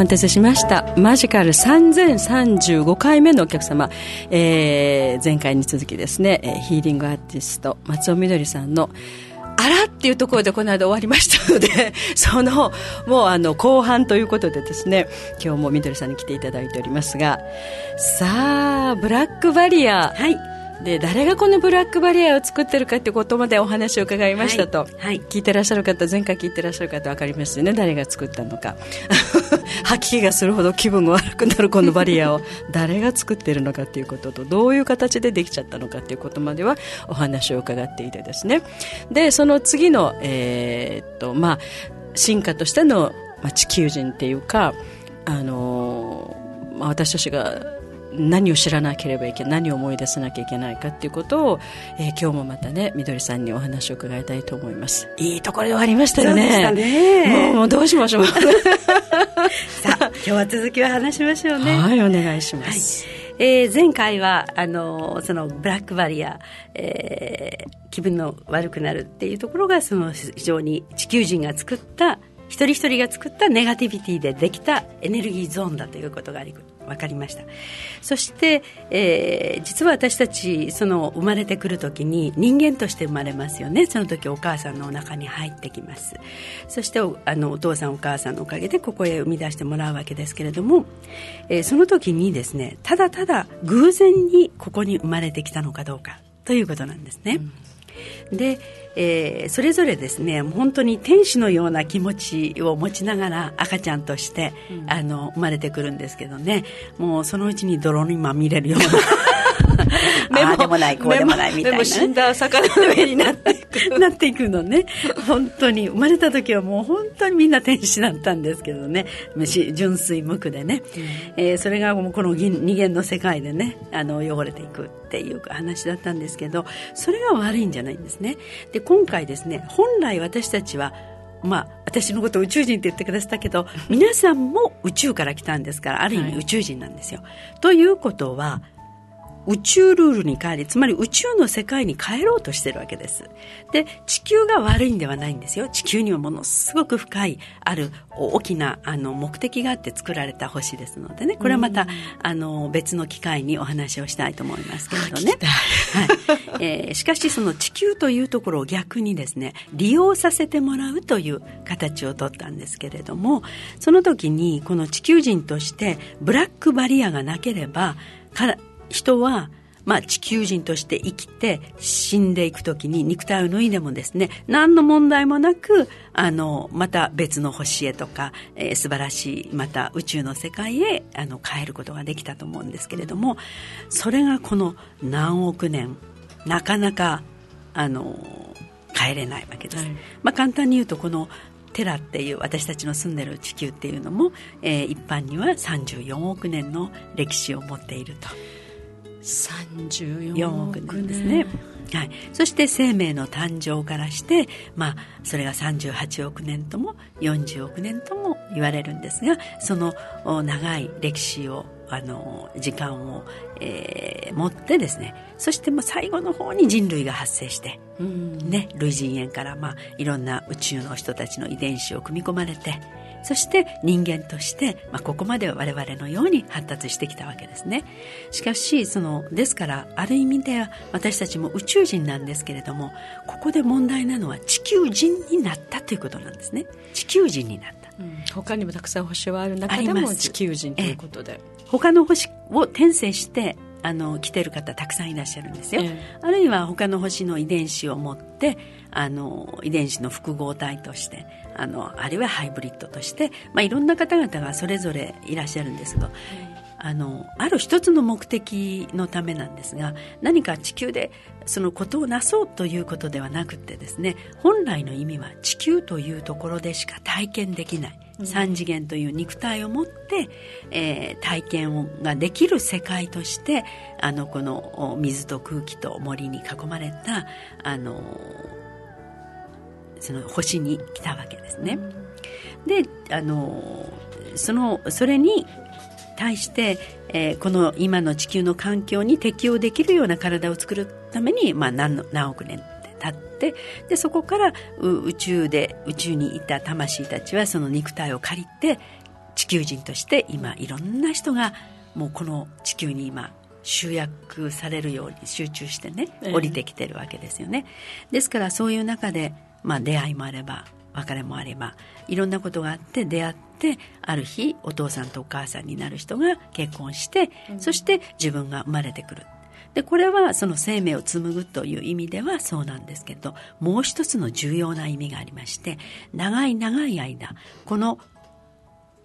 待たせしました。マジカル3035回目のお客様、えー、前回に続きですね。ヒーリングアーティスト松尾みどりさんのあらっていうところでこの間終わりましたので (laughs) そのもうあの後半ということでですね今日もみどりさんに来ていただいておりますが。さあブラックバリア。
はい。
で誰がこのブラックバリアを作ってるかってことまでお話を伺いましたと、はいはい、聞いてらっしゃる方前回聞いてらっしゃる方分かりますよね誰が作ったのか。(laughs) 吐き気がするほど気分が悪くなるこのバリアを。誰が作ってるのかっていうこととどういう形でできちゃったのかっていうことまではお話を伺っていてですね。でその次の、えー、っとまあ、進化としての、まあ、地球人っていうかあのまあ、私たちが何を知らなければいけない何を思い出さなきゃいけないかっていうことを、えー、今日もまたねみどりさんにお話を伺いたいと思います。いいところで終わりましたよね。ね。もうどうしましょう。(laughs) さ
あ今日は続きを話しましょうね。
はいお願いします、
はい。えー、前回はあのそのブラックバリア、えー、気分の悪くなるっていうところがその非常に地球人が作った一人一人が作ったネガティビティでできたエネルギーゾーンだということが分かりました。そして、えー、実は私たちその生まれてくる時に人間として生まれますよね。その時お母さんのお腹に入ってきます。そしてあのお父さんお母さんのおかげでここへ生み出してもらうわけですけれども、えー、その時にですねただただ偶然にここに生まれてきたのかどうかということなんですね、うん。で、えー、それぞれですね本当に天使のような気持ちを持ちながら赤ちゃんとして、うん、あの生まれてくるんですけどね。もうそのうちに泥にまみれるような (laughs) ああでもないこうでもないみたいな、ね、
死んだ魚の上になって。い (laughs) く
なっていくのね。本当に。生まれた時はもう本当にみんな天使だったんですけどね。純粋無垢でね、うん、えー、それがもうこの二元の世界でねあの汚れていくっていう話だったんですけどそれが悪いんじゃないんですね。で今回ですね本来私たちはまあ、私のことを宇宙人って言ってくださったけど皆さんも宇宙から来たんですからある意味宇宙人なんですよ。はい、ということは宇宙ルールに帰りつまり宇宙の世界に帰ろうとしてるわけです。で地球が悪いんではないんですよ。地球にはものすごく深いある大きなあの目的があって作られた星ですのでね。これはまた、あの別の機会にお話をしたいと思いますけれどね、はい。えー、しかしその地球というところを逆にですね利用させてもらうという形をとったんですけれどもその時にこの地球人としてブラックバリアがなければから人はまあ、地球人として生きて死んでいく時に肉体を脱いでもですね何の問題もなくあのまた別の星へとか、えー、素晴らしいまた宇宙の世界へあの変えることができたと思うんですけれどもそれがこの何億年なかなかあの変えれないわけです。はい、まあ、簡単に言うとこのテラっていう私たちの住んでる地球っていうのも、えー、一般には34億年の歴史を持っていると。
34億
年ですね。はい、そして生命の誕生からして、まあ、それが38億年とも40億年とも言われるんですがその長い歴史をあの時間を、えー、持ってですねそしてもう最後の方に人類が発生して、ね、類人猿から、まあ、いろんな宇宙の人たちの遺伝子を組み込まれてそして人間として、まあ、ここまでは我々のように発達してきたわけですね。しかしそのですからある意味では私たちも宇宙人なんですけれどもここで問題なのは地球人になったということなんですね。地球人になった、うん、
他にもたくさん星はある中でも地球人ということで、
他の星を転生してあの来てる方たくさんいらっしゃるんですよ、ええ、あるいは他の星の遺伝子を持ってあの遺伝子の複合体としてあのあるいはハイブリッドとして、まあ、いろんな方々がそれぞれいらっしゃるんですけど、あのある一つの目的のためなんですが何か地球でそのことをなそうということではなくてですね本来の意味は地球というところでしか体験できない。3次元という肉体を持って、えー、体験ができる世界としてあのこの水と空気と森に囲まれたあのその星に来たわけですね。であのそのそれに対して、えー、この今の地球の環境に適応できるような体を作るために、まあ、何何億年って経ってでそこから宇宙で宇宙にいた魂たちはその肉体を借りて地球人として今いろんな人がもうこの地球に今集約されるように集中してね降りてきてるわけですよね、えー、ですからそういう中で、まあ、出会いもあれば別れもあればいろんなことがあって出会ってある日お父さんとお母さんになる人が結婚して、うん、そして自分が生まれてくる。でこれはその生命を紡ぐという意味ではそうなんですけどもう一つの重要な意味がありまして長い長い間この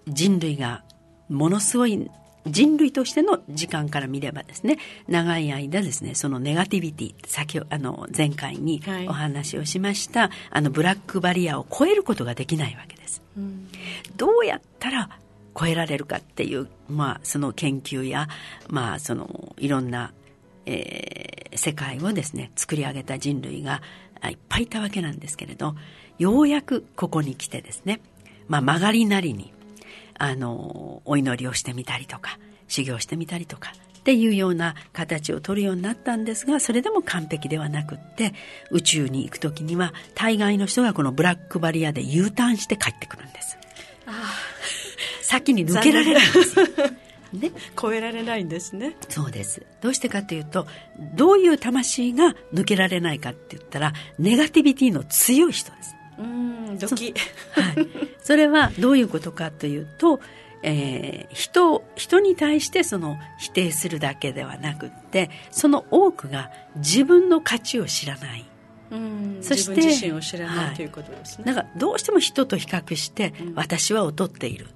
人類がものすごい人類としての時間から見ればですね長い間ですねそのネガティビティ先あの前回にお話をしました、はい、あのブラックバリアを超えることができないわけです、うん、どうやったら超えられるかっていう、まあ、その研究や、まあ、そのいろんな、えー、世界をですね作り上げた人類がいっぱいいたわけなんですけれどようやくここに来てですね、まあ、曲がりなりにあの、お祈りをしてみたりとか、修行してみたりとか、っていうような形を取るようになったんですが、それでも完璧ではなくって、宇宙に行くときには、大概の人がこのブラックバリアで U ターンして帰ってくるんです。ああ。先に抜けられないんです。
ね、超えられないんですね
そうですどうしてかというとどういう魂が抜けられないかって言ったらネガティビティの強い人です
うんドキ
はい、それはどういうことかというと、えー、人人に対してその否定するだけではなくってその多くが自分の価値を知らない。
うんそして自身を知らない、はい、ということですね。
だからどうしても人と比較して、私は劣っている。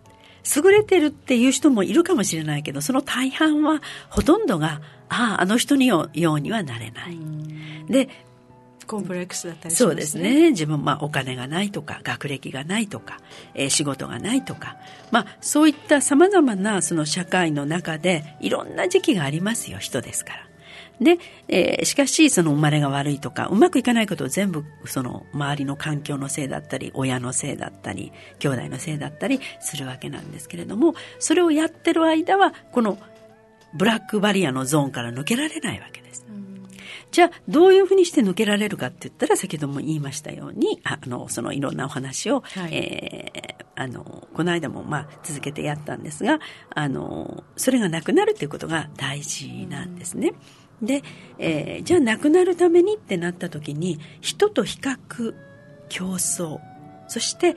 優れてるっていう人もいるかもしれないけどその大半はほとんどがあああの人にようにはなれない。で
コンプレックスだったり
ね。そうですね。自分、まあ、お金がないとか、学歴がないとか、えー、仕事がないとか、まあ、そういった様々なその社会の中で、いろんな時期がありますよ、人ですから。で、えー、しかし、その生まれが悪いとか、うまくいかないことを全部、その周りの環境のせいだったり、親のせいだったり、兄弟のせいだったりするわけなんですけれども、それをやってる間は、このブラックバリアのゾーンから抜けられないわけ。じゃあどういうふうにして抜けられるかって言ったら先ほども言いましたようにあのそのいろんなお話を、はい、えー、あのこの間もまあ続けてやったんですがあのそれがなくなるっていうことが大事なんですね。うん、で、えー、じゃあなくなるためにってなった時に人と比較競争そして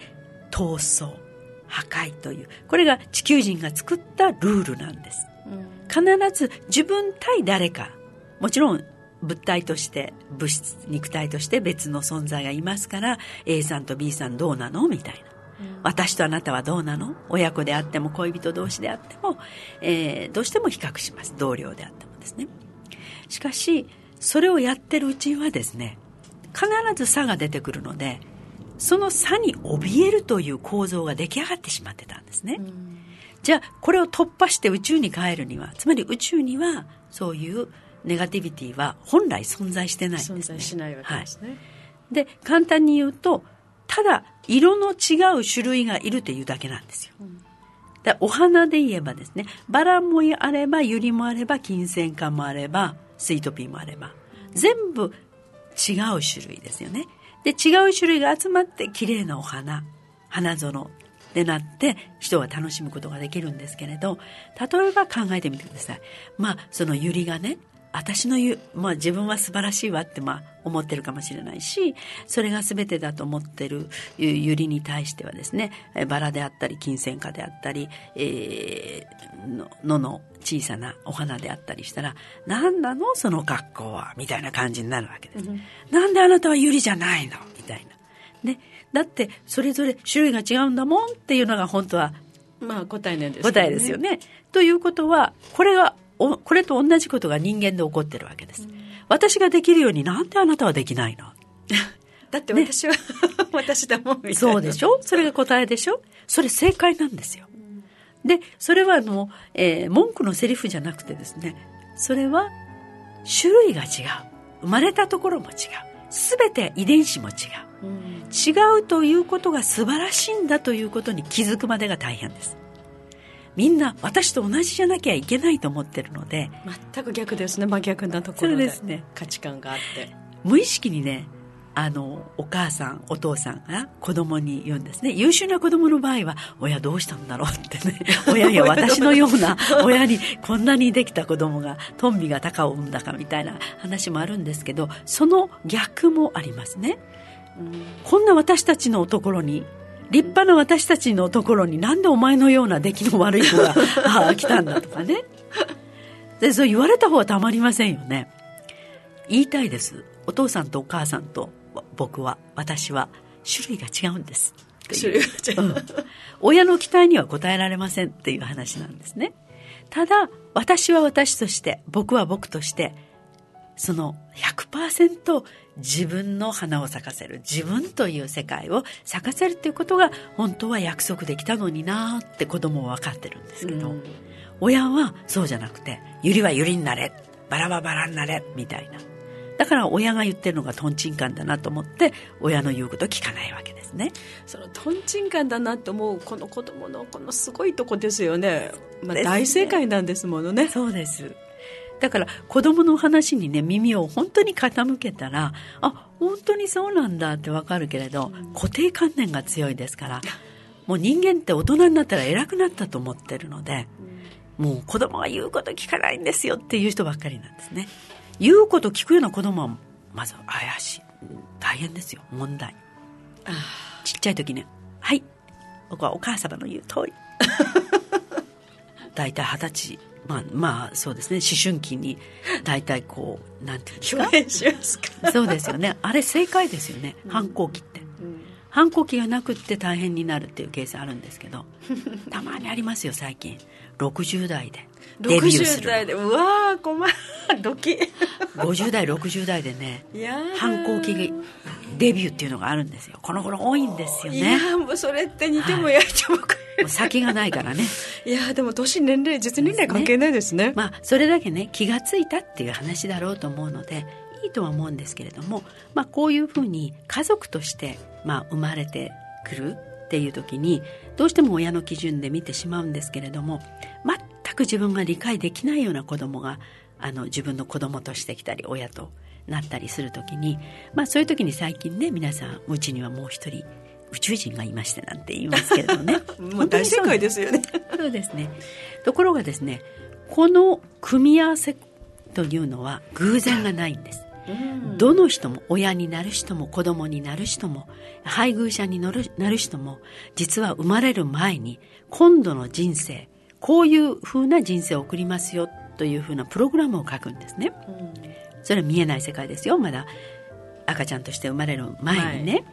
闘争破壊というこれが地球人が作ったルールなんです。必ず自分対誰かもちろん物体として物質肉体として別の存在がいますから A さんと B さんどうなの？みたいな、うん、私とあなたはどうなの？親子であっても恋人同士であっても、えー、どうしても比較します。同僚であってもですね。しかしそれをやってるうちはですね必ず差が出てくるのでその差に怯えるという構造が出来上がってしまってたんですね、うん、じゃあこれを突破して宇宙に帰るにはつまり宇宙にはそういうネガティビティは本来存在してないんです、ね、存
在しないわけですね、はい、
で簡単に言うとただ色の違う種類がいるというだけなんですよ、うん、でお花で言えばですねバラもあればユリもあれば金銭花もあればスイートピーもあれば全部違う種類ですよね。で違う種類が集まって綺麗なお花花園でなって人は楽しむことができるんですけれど例えば考えてみてください。まあそのユリがね私の言う、まあ自分は素晴らしいわってまあ思ってるかもしれないし、それが全てだと思ってるゆりに対してはですね、バラであったり、金銭花であったり、えー、のの小さなお花であったりしたら、何なの？その格好はみたいな感じになるわけです。うん、なんであなたはゆりじゃないの？みたいな。ね。だってそれぞれ種類が違うんだもんっていうのが本当は
まあ答えなんです
ね。答えですよね。ということは、これがこれと同じことが人間で起こってるわけです。私ができるようになんであなたはできないの？(laughs)
だって私は、ね、(laughs) 私だもんみたいな。
そうでしょ？それが答えでしょ？それ正解なんですよ。で、それはあの、えー、文句のセリフじゃなくてですね、それは種類が違う。生まれたところも違う。すべて遺伝子も違う。うん、違うということが素晴らしいんだということに気づくまでが大変です。みんな私と同じじゃなきゃいけないと思ってるので
全く逆ですね真逆なところで。ですね。価値観があって。
無意識にねあのお母さんお父さんが子供に言うんですね。優秀な子供の場合は親どうしたんだろうってね (laughs) 親や私のような (laughs) 親にこんなにできた子供がトンビが鷹を産んだかみたいな話もあるんですけどその逆もありますね、うん、こんな私たちのところに立派な私たちのところになんでお前のような出来の悪い子が (laughs) 来たんだとかね。でそう言われた方はたまりませんよね。言いたいです。お父さんとお母さんと僕は私は種類が違うんです。
種類が違う、うん、
親の期待には応えられませんっていう話なんですね。ただ私は私として僕は僕としてその100%自分の花を咲かせる自分という世界を咲かせるっていうことが本当は約束できたのになって子供は分かってるんですけど、うん、親はそうじゃなくて「ゆりはゆりになれ」「バラはバラになれ」みたいな。だから親が言ってるのがトンチンカンだなと思って親の言うこと聞かないわけですね。
そのトンチンカンだなと思うこの子供のこのすごいとこですよね、まあ、大正解なんですものね。
そうですだから子供の話にね耳を本当に傾けたらあ本当にそうなんだってわかるけれど、固定観念が強いですからもう人間って大人になったら偉くなったと思ってるので、もう子供が言うこと聞かないんですよっていう人ばっかりなんですね。言うこと聞くような子供はまず怪しい。大変ですよ。問題。ちっちゃい時ねはい。僕はお母様の言う通り (laughs) 大体二十歳まあまあそうですね。思春期に大体こうなんていうんですか？そうですよね。あれ正解ですよね、反抗期って、うん、反抗期がなくって大変になるっていうケースあるんですけど。たまにありますよ最近60代でデビューする
代でうわー困る。ドキ。
50代60代でね反抗期デビューっていうのがあるんですよ。この頃多いんですよね。い
やもうそれって似ても焼いても、はい、
先がないからね。
いやでも年年齢実年齢関係ないですね、ね、
まあそれだけね気が付いたっていう話だろうと思うのでいいとは思うんですけれども、まあ、こういうふうに家族として、まあ、生まれてくるっていう時にどうしても親の基準で見てしまうんですけれども全く自分が理解できないような子供があの自分の子供としてきたり親となったりする時に、まあ、そういう時に最近ね皆さんうちにはもう一人宇宙人がいましてなんて言いますけれどね。(laughs)
もう大正解ですよね。
そうですね。ところがですねこの組み合わせというのは偶然がないんですどの人も親になる人も子供になる人も配偶者になるなる人も実は生まれる前に今度の人生こういうふうな人生を送りますよというふうなプログラムを書くんですね。それは見えない世界ですよまだ赤ちゃんとして生まれる前にね。はい、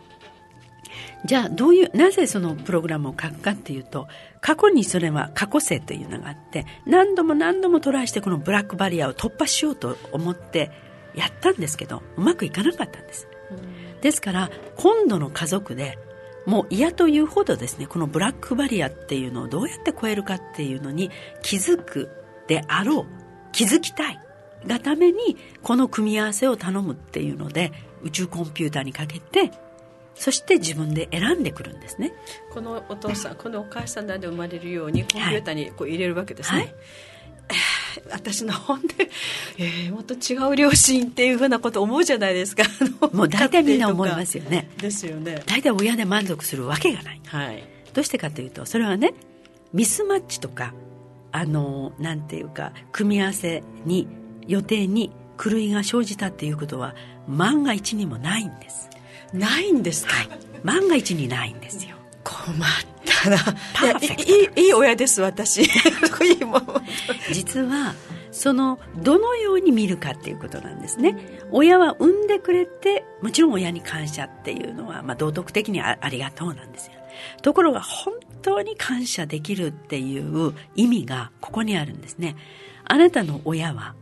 じゃあどういうなぜそのプログラムを書くかっていうと過去にそれは過去性というのがあって何度も何度もトライしてこのブラックバリアを突破しようと思ってやったんですけどうまくいかなかったんです。ですから今度の家族でもう嫌というほどですねこのブラックバリアっていうのをどうやって超えるかっていうのに気づくであろう気づきたいがためにこの組み合わせを頼むっていうので宇宙コンピューターにかけてそして自分で選んでくるんですね。
このお父さんこのお母さんなんで生まれるようにコンピューターにこう入れるわけですね、はいはい私の本で、えー、もっと違う両親っていうふうなこと思うじゃないですか。
もう大体みんな思いますよね。
ですよね。
大体親で満足するわけがない、
はい、
どうしてかというとそれはねミスマッチとかあのなんていうか組み合わせに予定に狂いが生じたっていうことは万が一にもないんです。
ないんですか、
はい、万が一にないんですよ
困ったな。いいいい親です私。(laughs)
実はそのどのように見るかっていうことなんですね。親は産んでくれてもちろん親に感謝っていうのは、まあ、道徳的にありがとうなんですよ。ところが本当に感謝できるっていう意味がここにあるんですね。あなたの親は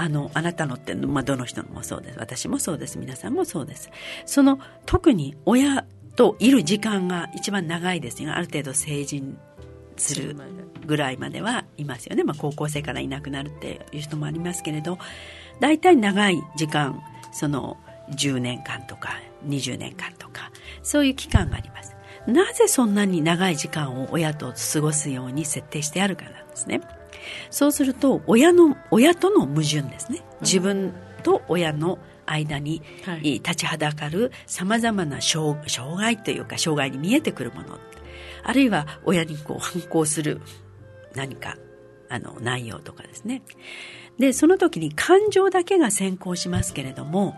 あの、あなたのって、まあ、どの人もそうです。私もそうです。皆さんもそうです。その、特に親といる時間が一番長いですよある程度成人するぐらいまではいますよね、まあ、高校生からいなくなるっていう人もありますけれど。大体長い時間その10年間とか20年間とかそういう期間があります。なぜそんなに長い時間を親と過ごすように設定してあるかなんですね。そうすると親の親との矛盾ですね。自分と親の間に立ちはだかるさまざまな障害というか障害に見えてくるもの。あるいは親にこう反抗する何かあの内容とかですね。でその時に感情だけが先行しますけれども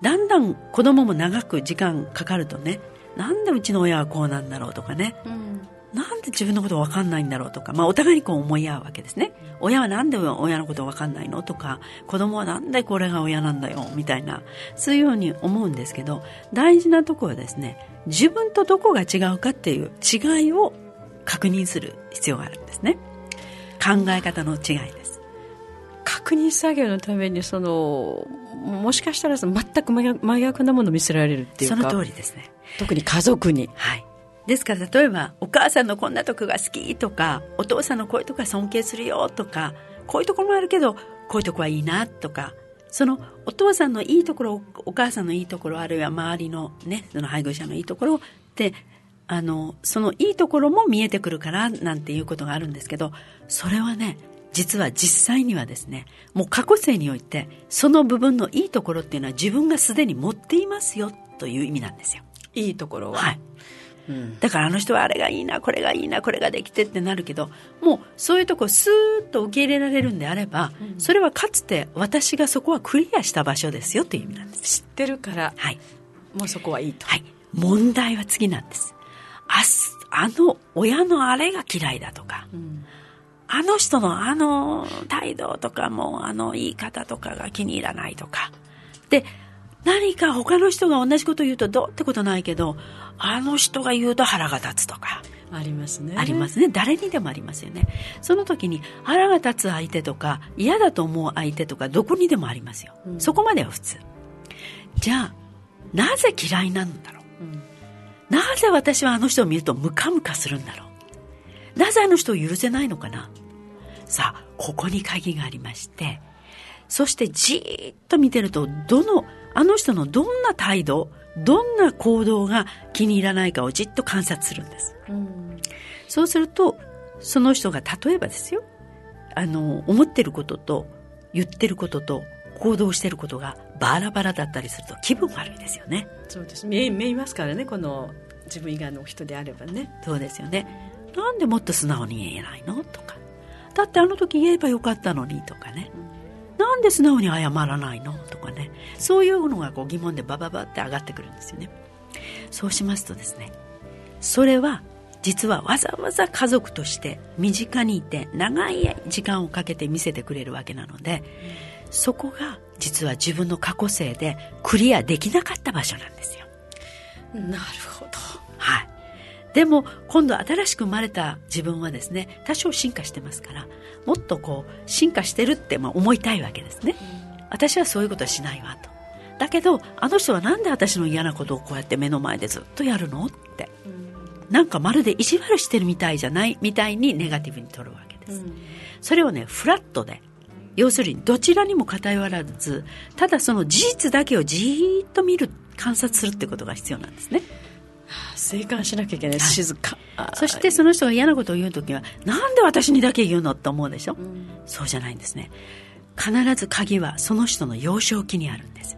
だんだん子供も長く時間かかるとねなんでうちの親はこうなんだろうとかね、うんなんで自分のこと分かんないんだろうとか、まあ、お互いにこう思い合うわけですね。親はなんで親のこと分かんないのとか、子供はなんでこれが親なんだよ、みたいな、そういうように思うんですけど、大事なところはですね、自分とどこが違うかっていう違いを確認する必要があるんですね。考え方の違いです。
確認作業のためにそのもしかしたら全く真逆なものを見せられるっていうか
その通りですね
特に家族に
はいですから例えばお母さんのこんなとこが好きとかお父さんのこういうとこが尊敬するよとかこういうところもあるけどこういうとこはいいなとかそのお父さんのいいところお母さんのいいところあるいは周りのねその配偶者のいいところってあのそのいいところも見えてくるからなんていうことがあるんですけどそれはね実は実際にはですねもう過去性においてその部分のいいところっていうのは自分がすでに持っていますよという意味なんですよ。
いいところは、
はいだからあの人はあれがいいなこれがいいなこれができてってなるけどもうそういうとこスーッと受け入れられるんであれば、うん、それはかつて私がそこはクリアした場所ですよという意味なんです。
知ってるから、
はい、
もうそこはいいと、
はい、問題は次なんです。ああの親のあれが嫌いだとか、うん、あの人のあの態度とかもあの言い方とかが気に入らないとか。で何か他の人が同じこと言うとどうってことないけどあの人が言うと腹が立つとか。
ありますね。
ありますね。誰にでもありますよね。その時に腹が立つ相手とか嫌だと思う相手とかどこにでもありますよ。うん、そこまでは普通。じゃあ、なぜ嫌いなんだろう、うん、なぜ私はあの人を見るとムカムカするんだろう？なぜあの人を許せないのかな？さあ、ここに鍵がありまして、そしてじーっと見てると、どの、あの人のどんな態度、どんな行動が気に入らないかをじっと観察するんです。うん、そうすると、その人が例えばですよ、あの、思ってることと言ってることと行動してることがバラバラだったりすると気分悪いですよね。
そうです。見え、見えますからね、この自分以外の人であればね。
そうですよね。なんでもっと素直に言えないの？とか。だってあの時言えばよかったのにとかね。うんなんで素直に謝らないの？とかねそういうのがこう疑問でバババって上がってくるんですよねそうしますとですねそれは実はわざわざ家族として身近にいて長い時間をかけて見せてくれるわけなので、そこが実は自分の過去性でクリアできなかった場所なんですよ。
なるほど。
はい。でも今度新しく生まれた自分はですね多少進化してますからもっとこう進化してるってまあ思いたいわけですね、私はそういうことはしないわと。だけどあの人は何で私の嫌なことをこうやって目の前でずっとやるのって、なんかまるで意地悪してるみたいじゃないみたいにネガティブに取るわけです、それをねフラットで要するにどちらにも偏らずただその事実だけをじーっと見る観察するってことが必要なんですね
静観しなきゃいけない、静か。
そしてその人が嫌なことを言う時はなんで私にだけ言うのって思うでしょ、うん、そうじゃないんですね。必ず鍵はその人の幼少期にあるんです。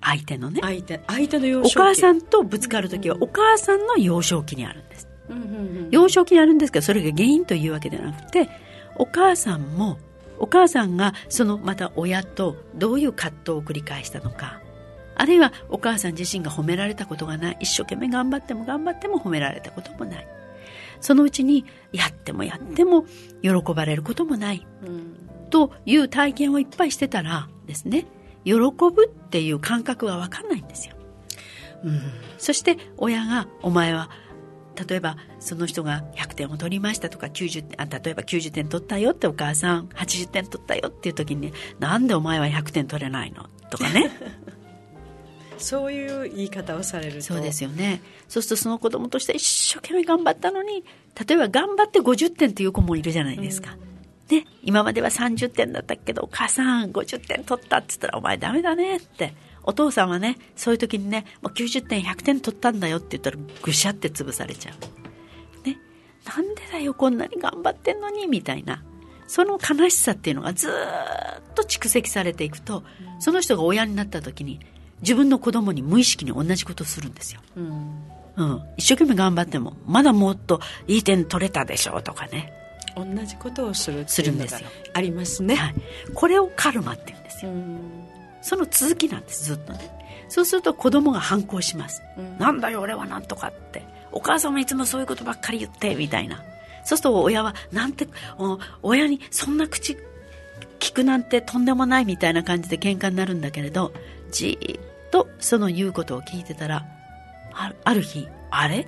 相手のね。
相手相手の幼少
期。お母さんとぶつかる時はお母さんの幼少期にあるんです、うんうんうん、幼少期にあるんですけどそれが原因というわけではなくてお母さんもお母さんがそのまた親とどういう葛藤を繰り返したのかあるいはお母さん自身が褒められたことがない。一生懸命頑張っても頑張っても褒められたこともない。そのうちにやってもやっても喜ばれることもない、うん、という体験をいっぱいしてたらですね喜ぶっていう感覚が分かんないんですよ、うん、そして親が「お前は例えばその人が100点を取りましたとか90あ例えば90点取ったよってお母さん80点取ったよっていう時に、ね、なんでお前は100点取れないの？とかね。
そういう言い方をされると。
そうですよね。そうするとその子供として一生懸命頑張ったのに例えば頑張って50点っていう子もいるじゃないですか、うん、で今までは30点だったけどお母さん50点取ったって言ったらお前ダメだねって。お父さんはねそういう時にねもう90点100点取ったんだよって言ったらぐしゃって潰されちゃう。ねなんでだよこんなに頑張ってんのにみたいな。その悲しさっていうのがずっと蓄積されていくと、その人が親になった時に自分の子供に無意識に同じことをするんですよ。うん、うん、一生懸命頑張ってもまだもっといい点取れたでしょうとかね。
同じことをする
するんですよ。
ありますね、はい、
これをカルマって言うんですよ。その続きなんですずっとね。そうすると子供が反抗します、うん、なんだよ俺はなんとかって。お母さんもいつもそういうことばっかり言ってみたいな。そうすると親はなんて親にそんな口聞くなんてとんでもないみたいな感じで喧嘩になるんだけれどじっとその言うことを聞いてたらある日あれ？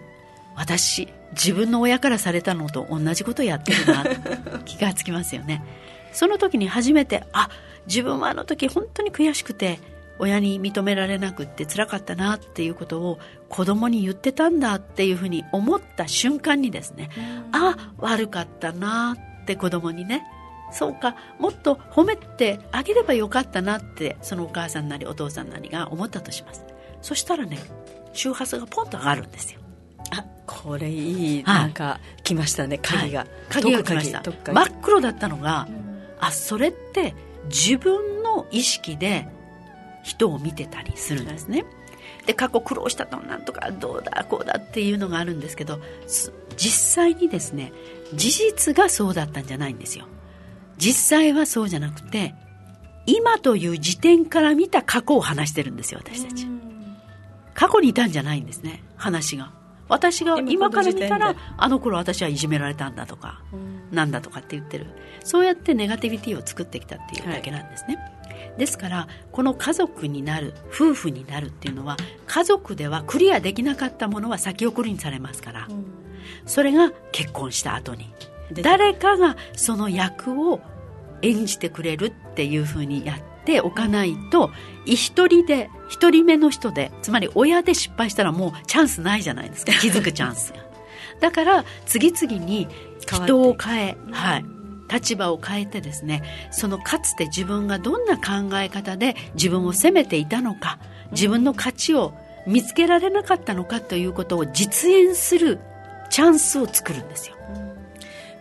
私自分の親からされたのと同じことやってるな。(laughs) 気がつきますよね。その時に初めてあ自分はあの時本当に悔しくて親に認められなくって辛かったなっていうことを子供に言ってたんだっていうふうに思った瞬間にですね、あ悪かったなって子供にねそうかもっと褒めてあげればよかったなってそのお母さんなりお父さんなりが思ったとします。そしたらね周波数がポンと上がるんですよ。
あこれいい、なんか来ましたね鍵が、はい、
鍵が。来ました。真っ黒だったのが、うん、あそれって自分の意識で人を見てたりするんですね、で過去苦労したとなんとかどうだこうだっていうのがあるんですけど実際にですね事実がそうだったんじゃないんですよ実際はそうじゃなくて今という時点から見た過去を話してるんですよ私たち。過去にいたんじゃないんですね話が。私が今から見たらあの頃私はいじめられたんだとか、なんだとかって言ってる。そうやってネガティビティを作ってきたっていうだけなんですね、はい、ですからこの家族になる夫婦になるっていうのは家族ではクリアできなかったものは先送りにされますから、うん、それが結婚した後に。誰かがその役を演じてくれるっていうふうにやっておかないと一人で一人目の人でつまり親で失敗したらもうチャンスないじゃないですか。気づくチャンス。が (laughs) だから次々に人を変えはい。立場を変えてですねそのかつて自分がどんな考え方で自分を責めていたのか自分の価値を見つけられなかったのかということを実演するチャンスを作るんですよ。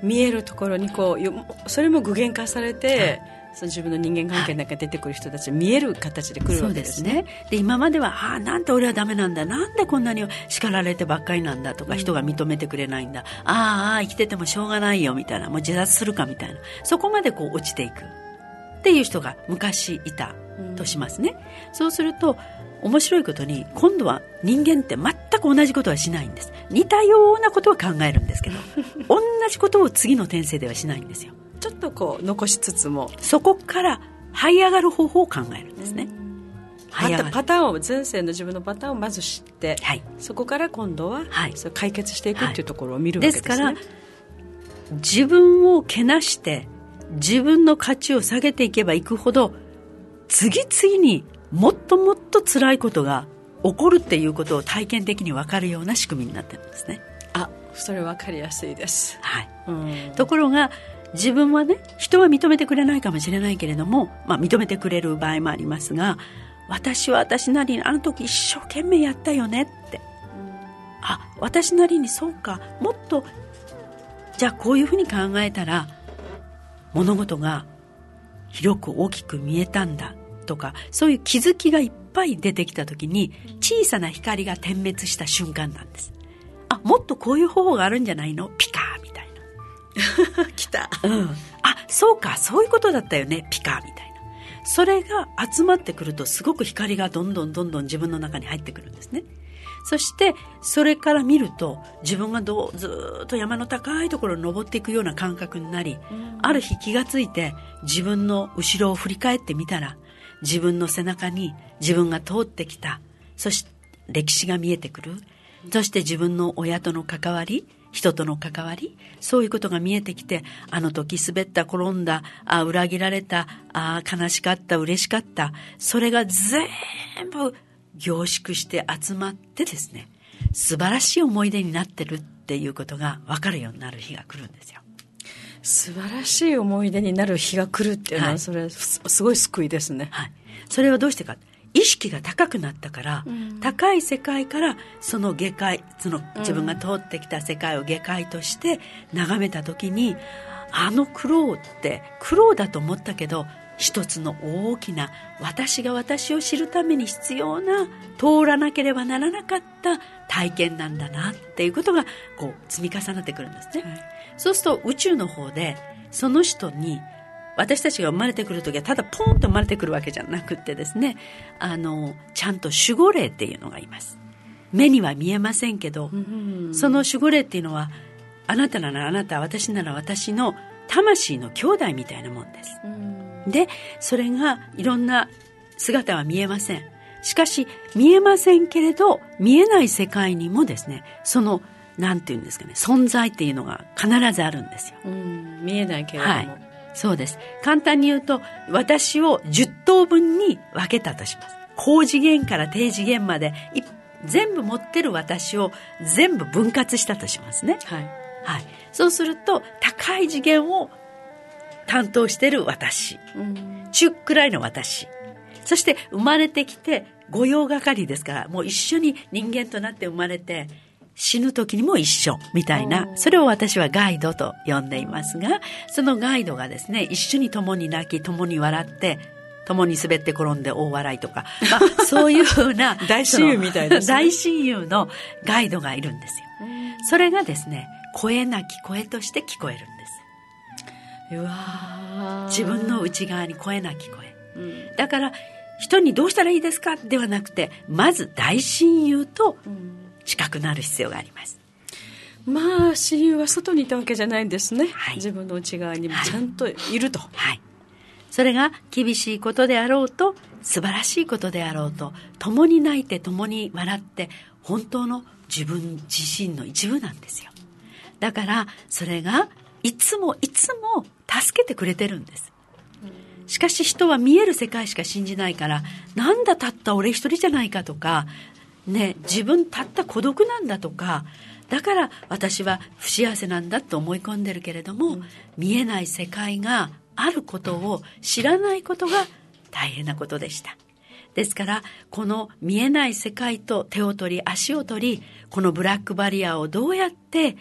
見えるところにこうそれも具現化されて、はいその自分の人間関係の中に出てくる人たち見える形で来るわけですね。
で、今までは、ああ、なんて俺はダメなんだ？なんでこんなに叱られてばっかりなんだとか、人が認めてくれないんだ？ああ、生きててもしょうがないよ、みたいな。もう自殺するか、みたいな。そこまでこう落ちていく。っていう人が昔いたとしますね。うん、そうすると、面白いことに今度は人間って全く同じことはしないんです。似たようなことは考えるんですけど (laughs) 同じことを次の転生ではしないんですよ。
ちょっとこう残しつつも。
そこから這い上がる方法を考えるんですね。
パターンを前世の自分のパターンをまず知って、はい、そこから今度は、はい、そ解決していくっていうところを見るわけですね、ですから
自分をけなして自分の価値を下げていけばいくほど次々にもっともっと辛いことが起こるっていうことを体験的に分かるような仕組みになってるんですね。
あそれ分かりやすいです。
はい、ところが自分はね人は認めてくれないかもしれないけれども、まあ、認めてくれる場合もありますが私は私なりにあの時一生懸命やったよねって、あ私なりにそうか。もっとじゃあこういうふうに考えたら物事が広く大きく見えたんだとかそういう気づきがいっぱい出てきた時に小さな光が点滅した瞬間なんです。あもっとこういう方法があるんじゃないの？ピカーみたい
な。(laughs) 来た、
うん、あそうかそういうことだったよね。ピカーみたいな。それが集まってくるとすごく光がどんどんどんどん自分の中に入ってくるんですね。そしてそれから見ると自分がどうずっと山の高いところに登っていくような感覚になり、ある日気がついて自分の後ろを振り返ってみたら自分の背中に自分が通ってきた、そして歴史が見えてくる、そして自分の親との関わり、人との関わり、そういうことが見えてきて、あの時滑った、転んだ、あ裏切られた、あ悲しかった、嬉しかった、それが全部凝縮して集まってですね、素晴らしい思い出になってるっていうことが分かるようになる日が来るんですよ。
素晴らしい思い出になる日が来るっていうのは、それ、すごい救いですね。
はい。それはどうしてか。意識が高くなったから、うん、高い世界からその下界、その自分が通ってきた世界を下界として眺めた時に、あの苦労って苦労だと思ったけど一つの大きな私が私を知るために必要な通らなければならなかった体験なんだなっていうことがこう積み重なってくるんですね、はい、そうすると宇宙の方でその人に私たちが生まれてくる時はただポンと生まれてくるわけじゃなくってですねあのちゃんと守護霊っていうのがいます。目には見えませんけど、その守護霊っていうのはあなたならあなた私なら私の魂の兄弟みたいなもんです、でそれがいろんな姿は見えません。しかし見えませんけれど見えない世界にもですねそのなんていうんですかね存在っていうのが必ずあるんですよ、
見えないけれども、はい、
そうです。簡単に言うと私を10等分に分けたとします。高次元から低次元まで全部持ってる私を全部分割したとしますね。はい、はい、そうすると高い次元を担当してる私、中くらいの私、そして生まれてきて御用係ですから、もう一緒に人間となって生まれて、死ぬ時にも一緒みたいな、それを私はガイドと呼んでいますが、そのガイドがですね、一緒に共に泣き、共に笑って、共に滑って転んで大笑いとか、まあ、(laughs) そういうふうな
大親友みたいな、ね、
大親友のガイドがいるんですよ。それがですね、声なき声として聞こえるんです。
うわ
自分の内側に声なき声、うん、だから人にどうしたらいいですか？ではなくてまず大親友と近くなる必要があります、
うん、まあ親友は外にいたわけじゃないんですね、はい、自分の内側にもちゃんといると、
はい、はい、それが厳しいことであろうと素晴らしいことであろうと共に泣いて共に笑って本当の自分自身の一部なんですよ。だからそれがいつもいつも助けてくれてるんです。しかし人は見える世界しか信じないから、なんだたった俺一人じゃないかとか、ね、自分たった孤独なんだとか、だから私は不幸せなんだと思い込んでるけれども、うん、見えない世界があることを知らないことが大変なことでした。ですから、この見えない世界と手を取り足を取り、このブラックバリアをどうやって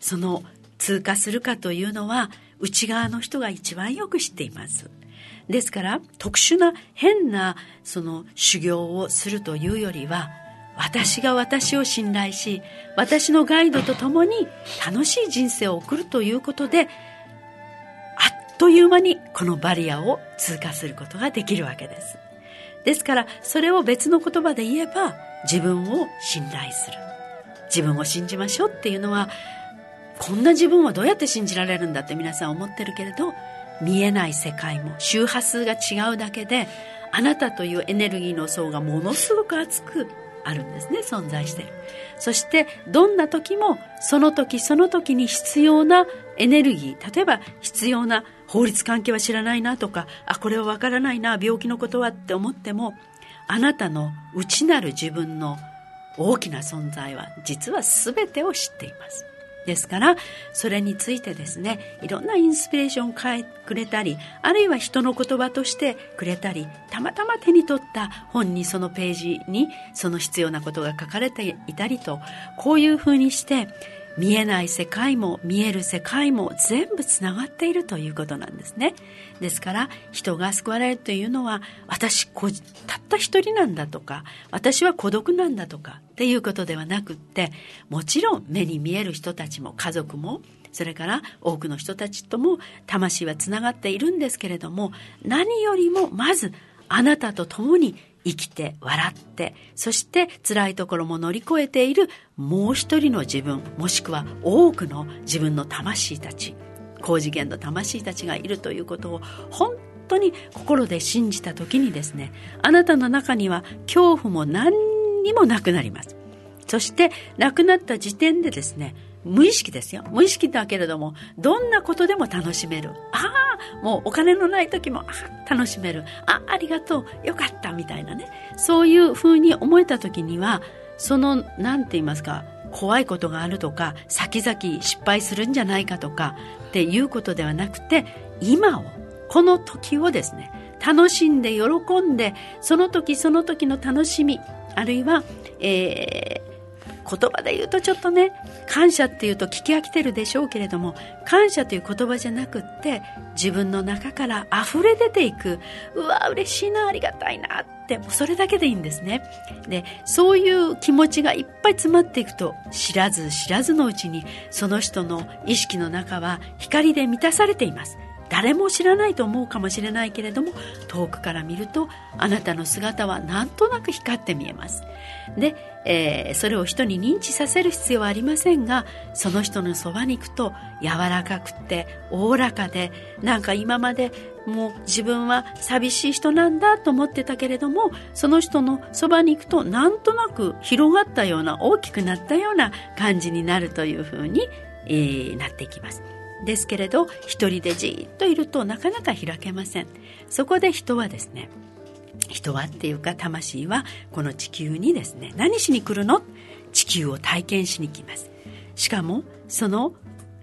その通過するかというのは内側の人が一番よく知っています。ですから特殊な変なその修行をするというよりは私が私を信頼し私のガイドと共に楽しい人生を送るということであっという間にこのバリアを通過することができるわけです。ですからそれを別の言葉で言えば自分を信頼する。自分を信じましょうっていうのはこんな自分はどうやって信じられるんだって皆さん思ってるけれど見えない世界も周波数が違うだけであなたというエネルギーの層がものすごく厚くあるんですね存在して。るそしてどんな時もその時その時に必要なエネルギー例えば必要な法律関係は知らないなとかあこれはわからないな病気のことはって思ってもあなたの内なる自分の大きな存在は実は全てを知っています。ですから、それについてですね、いろんなインスピレーションを変えくれたり、あるいは人の言葉としてくれたり、たまたま手に取った本にそのページにその必要なことが書かれていたりと、こういうふうにして、見えない世界も見える世界も全部つながっているということなんですね。ですから人が救われるというのは私たった一人なんだとか私は孤独なんだとかっていうことではなくってもちろん目に見える人たちも家族もそれから多くの人たちとも魂はつながっているんですけれども何よりもまずあなたと共に生きて笑ってそして辛いところも乗り越えているもう一人の自分もしくは多くの自分の魂たち高次元の魂たちがいるということを本当に心で信じた時にですねあなたの中には恐怖も何にもなくなります。そして亡くなった時点でですね無意識ですよ。無意識だけれども、どんなことでも楽しめる。ああ、もうお金のない時も、ああ楽しめる。あ、ありがとう。よかった。みたいなね。そういうふうに思えた時には、その、なんて言いますか、怖いことがあるとか、先々失敗するんじゃないかとか、っていうことではなくて、今を、この時をですね、楽しんで喜んで、その時その時の楽しみ、あるいは、えー言葉で言うとちょっとね感謝っていうと聞き飽きてるでしょうけれども感謝という言葉じゃなくって自分の中から溢れ出ていくうわ嬉しいなありがたいなってもうそれだけでいいんですね。でそういう気持ちがいっぱい詰まっていくと知らず知らずのうちにその人の意識の中は光で満たされています。誰も知らないと思うかもしれないけれども遠くから見るとあなたの姿はなんとなく光って見えます。で、えー、それを人に認知させる必要はありませんがその人のそばに行くと柔らかくておおらかでなんか今までもう自分は寂しい人なんだと思ってたけれどもその人のそばに行くとなんとなく広がったような大きくなったような感じになるというふうに、えー、なっていきます。ですけれど一人でじっといるとなかなか開けません。そこで人はですね人はっていうか魂はこの地球にですね何しに来るの？地球を体験しに来ます。しかもその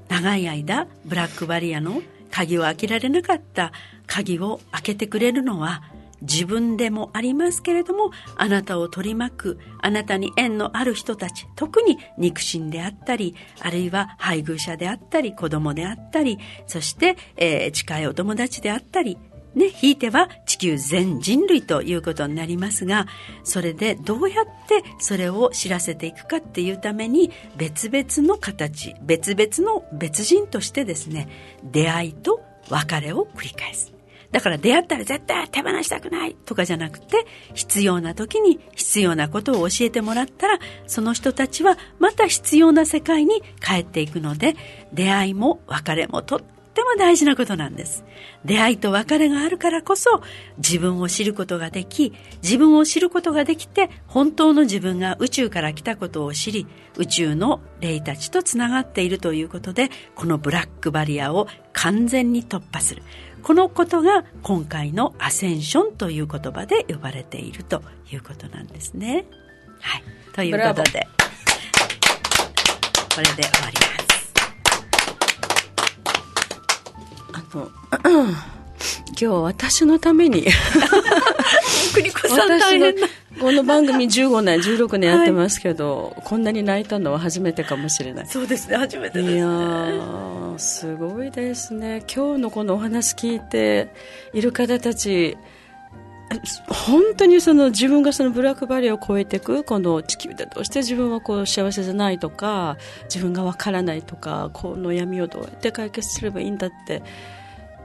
長い間ブラックバリアの鍵を開けられなかった鍵を開けてくれるのは自分でもありますけれども、あなたを取り巻く、あなたに縁のある人たち、特に肉親であったり、あるいは配偶者であったり、子供であったり、そして、えー、近いお友達であったり、ね、ひいては地球全人類ということになりますが、それでどうやってそれを知らせていくかっていうために、別々の形、別々の別人としてですね、出会いと別れを繰り返す。だから出会ったら絶対手放したくないとかじゃなくて、必要な時に必要なことを教えてもらったら、その人たちはまた必要な世界に帰っていくので、出会いも別れもとっても大事なことなんです。出会いと別れがあるからこそ、自分を知ることができ、自分を知ることができて、本当の自分が宇宙から来たことを知り、宇宙の霊たちとつながっているということで、このブラックバリアを完全に突破する。このことが今回のアセンションという言葉で呼ばれているということなんですね。はい。ということで、これで終わり
ます。あの、(clears throat) 今日私のために
国子さん大変な。
この番組15年、16年やってますけど、はい、こんなに泣いたのは初めてかもしれない。
そうですね、初めてです、ね、い
やすごいですね。今日のこのお話聞いている方たち、本当にその自分がそのブラックバリアを超えていくこの地球でどうして自分はこう幸せじゃないとか自分がわからないとかこの闇をどうやって解決すればいいんだって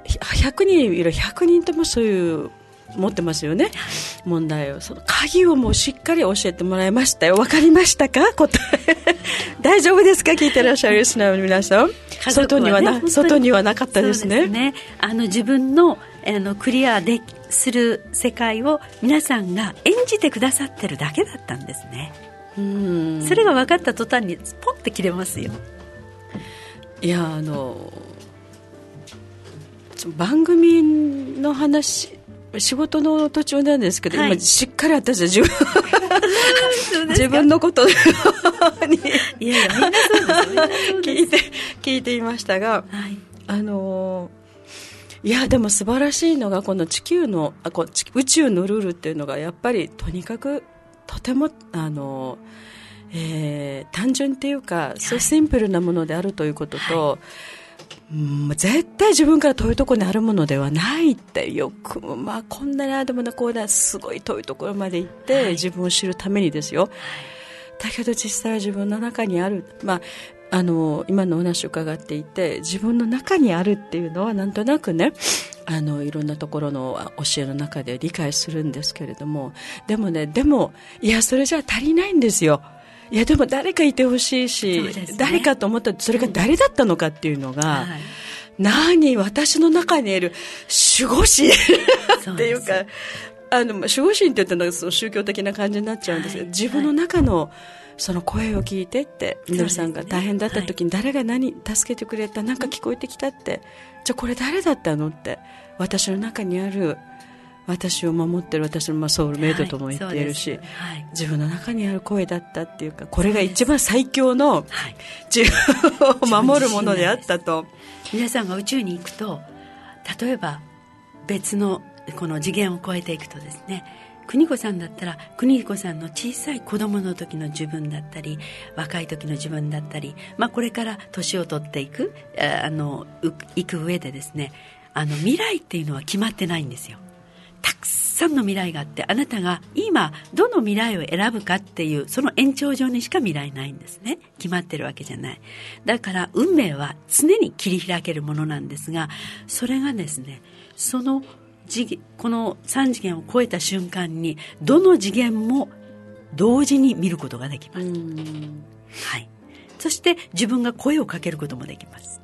100人いる100人ともそういう持ってますよね。問題を。その鍵をもうしっかり教えてもらいましたよ。分かりましたか？答え。(laughs) 大丈夫ですか？聞いてらっしゃるリスナーの皆さん、ね、外にはな外にはなかったですね、
ね、あの自分のあのクリアでする世界を皆さんが演じてくださってるだけだったんですね。うん。それが分かった途端にポンって切れますよ。
いやあの番組の話仕事の途中なんですけど、はい、今しっかり私は自分 (laughs) 自分のことにいやいやみんなそうです。聞いて聞いていましたが、はい、あのいやでも素晴らしいのがこの地球のあこ宇宙のルールっていうのがやっぱりとにかくとてもあの、えー、単純っていうか、そうシンプルなものであるということと、はいうん、絶対自分から遠いところにあるものではないってよく、まあ、こんなにあでもなこうだすごい遠いところまで行って、はい、自分を知るためにですよだけど実際は自分の中にある、まあ、あの今のお話を伺っていて自分の中にあるっていうのはなんとなくねあのいろんなところの教えの中で理解するんですけれどもでもねでもいやそれじゃ足りないんですよ。いやでも誰かいてほしいし、ね、誰かと思ったらそれが誰だったのかっていうのが、はい、何私の中にいる守護神っていうかあの守護神って言ったらその宗教的な感じになっちゃうんですけど、はい、自分の中の、その声を聞いてってみのりさんが大変だった時に誰が何助けてくれたなんか聞こえてきたってじゃあこれ誰だったのって私の中にある私を守ってる私のまあソウルメイトとも言っているし、はいはい、自分の中にある声だったっていうかこれが一番最強の自分を守るものであったと。
皆さんが宇宙に行くと例えば別のこの次元を超えていくとですね邦子さんだったら邦子さんの小さい子供の時の自分だったり若い時の自分だったり、まあ、これから年を取っていくあのいく上でですねあの未来っていうのは決まってないんですよたくさんの未来があってあなたが今どの未来を選ぶかっていうその延長上にしか未来ないんですね。決まってるわけじゃない。だから運命は常に切り開けるものなんですがそれがですねその次この3次元を超えた瞬間にどの次元も同時に見ることができます、はい、そして自分が声をかけることもできます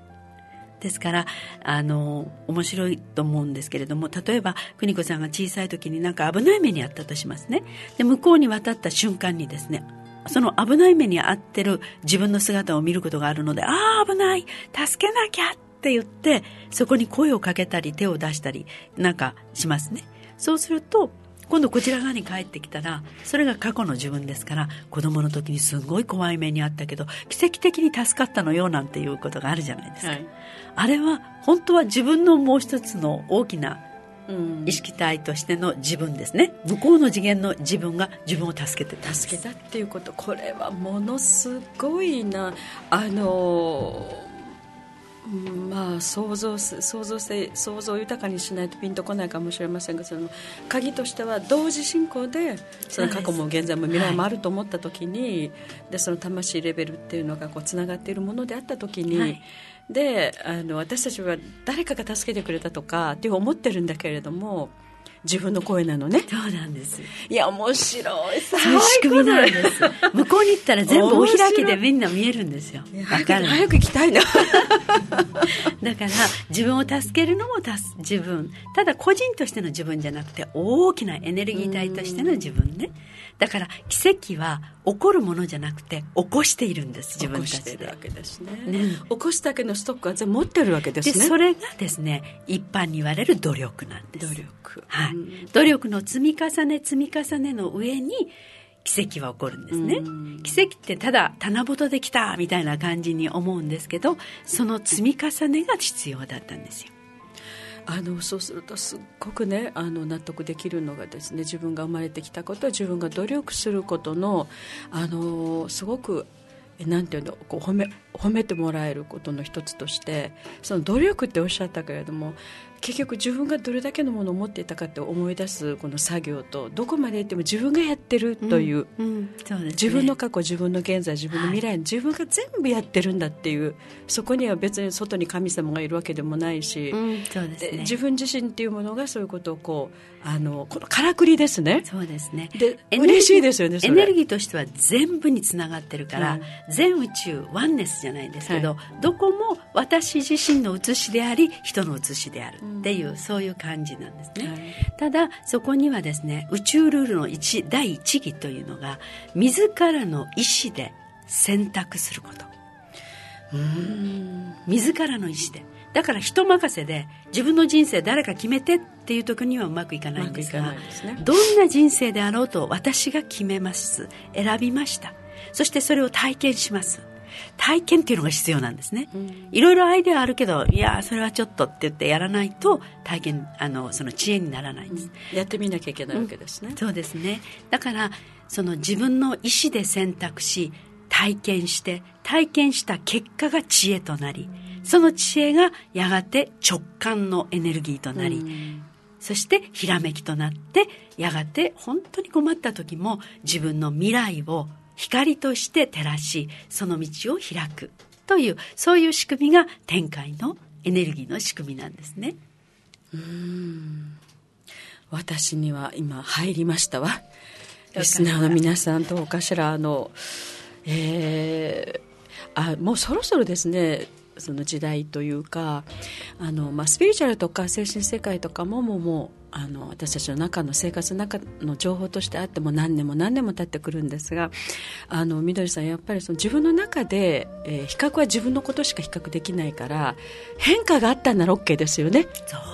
ですからあの面白いと思うんですけれども例えば邦子さんが小さい時になんか危ない目にあったとしますねで向こうに渡った瞬間にですねその危ない目に遭ってる自分の姿を見ることがあるのでああ危ない助けなきゃって言って、そこに声をかけたり手を出したりなんかしますね。そうすると、今度こちら側に帰ってきたら、それが過去の自分ですから、子供の時にすごい怖い目にあったけど、奇跡的に助かったのよなんていうことがあるじゃないですか。はい、あれは、本当は自分のもう一つの大きな意識体としての自分ですね。向こうの次元の自分が自分を助けて
助けたっていうこと。これはものすごいな。あのまあ想像想像性想像豊かにしないとピンとこないかもしれませんがその鍵としては同時進行でその過去も現在も未来もあると思った時に、はい、でその魂レベルっていうのがこうつながっているものであった時に、はい、であの私たちは誰かが助けてくれたとかって思ってるんだけれども。自分の声なのね。
そうなんです。
いや面白い。
そういう仕組みなんです。向こうに行ったら全部お開きでみんな見えるんですよ。
分かる早く行きたいな。(laughs)
だから自分を助けるのも自分。ただ個人としての自分じゃなくて大きなエネルギー体としての自分ねだから奇跡は起こるものじゃなくて起こしているんです自分たちで。
わけですね、ね、起こすだけのストックは全部持ってるわけですね。
それがですね一般に言われる努力なんです。
努力。
はい、努力の積み重ね積み重ねの上に奇跡は起こるんですね、奇跡ってただ棚ぼとできたみたいな感じに思うんですけどその積み重ねが必要だったんですよ
あのそうするとすっごくねあの納得できるのがですね自分が生まれてきたこと自分が努力することのあのすごくなんていうのこう褒め褒めてもらえることの一つとしてその努力っておっしゃったけれども結局自分がどれだけのものを持っていたかって思い出すこの作業とどこまで行っても自分がやってるという,、自分の過去自分の現在自分の未来、はい、自分が全部やってるんだっていうそこには別に外に神様がいるわけでもないし、
そうですね、
自分自身っていうものがそういうことをこうあのこのからくりですね。
そうですね。
で嬉しいですよね
エネルギーとしては全部につながってるから、うん、全宇宙ワンネスじゃないですけど、はい、どこも私自身の写しであり人の写しであるっていう、うん、そういう感じなんですね、はい、ただそこにはですね宇宙ルールの一第一義というのが自らの意思で選択すること。うん。自らの意思でだから人任せで自分の人生誰か決めてっていう時にはうまくいかないんですが、ね、どんな人生であろうと私が決めます。選びました。そしてそれを体験します。体験っていうのが必要なんですね、いろいろアイデアあるけどいやそれはちょっとって言ってやらないと体験あのその知恵にならないんです、
うん、やってみなきゃいけないわけですね、
うん、そうですね。だからその自分の意思で選択し体験して体験した結果が知恵となり、その知恵がやがて直感のエネルギーとなり、そしてひらめきとなってやがて本当に困った時も自分の未来を光として照らしその道を開くというそういう仕組みが展開のエネルギーの仕組みなんですね。
うん私には今入りましたわ。リスナーの皆さんどうかしらあの、えー、あもうそろそろですねその時代というかあの、まあ、スピリチュアルとか精神世界とかももうもうあの私たちの中の生活の中の情報としてあっても何年も何年も経ってくるんですがあのみどりさんやっぱりその自分の中で、えー、比較は自分のことしか比較できないから変化があったんなら OK ですよね。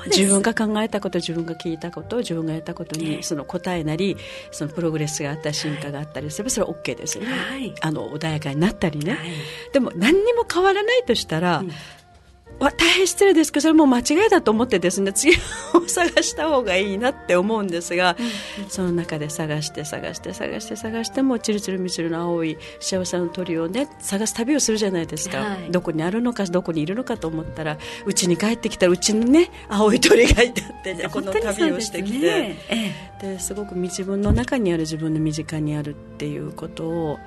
自分が考えたこと自分が聞いたこと自分がやったことにその答えなりそのプログレスがあったり進化があったりすればそれは OK ですよね、はい、あの穏やかになったりね、はい、でも何にも変わらないとしたら、うん大変失礼ですけどそれも間違いだと思ってですね (laughs) 次を探した方がいいなって思うんですが、うんうん、その中で探して探して探して探してもチルチルミチルの青い幸せの鳥をね探す旅をするじゃないですか、はい、どこにあるのかどこにいるのかと思ったらうちに帰ってきたらうちにね青い鳥がいてって、ね、この旅をしてきて、ね。ええ、ですごく自分の中にある自分の身近にあるっていうことを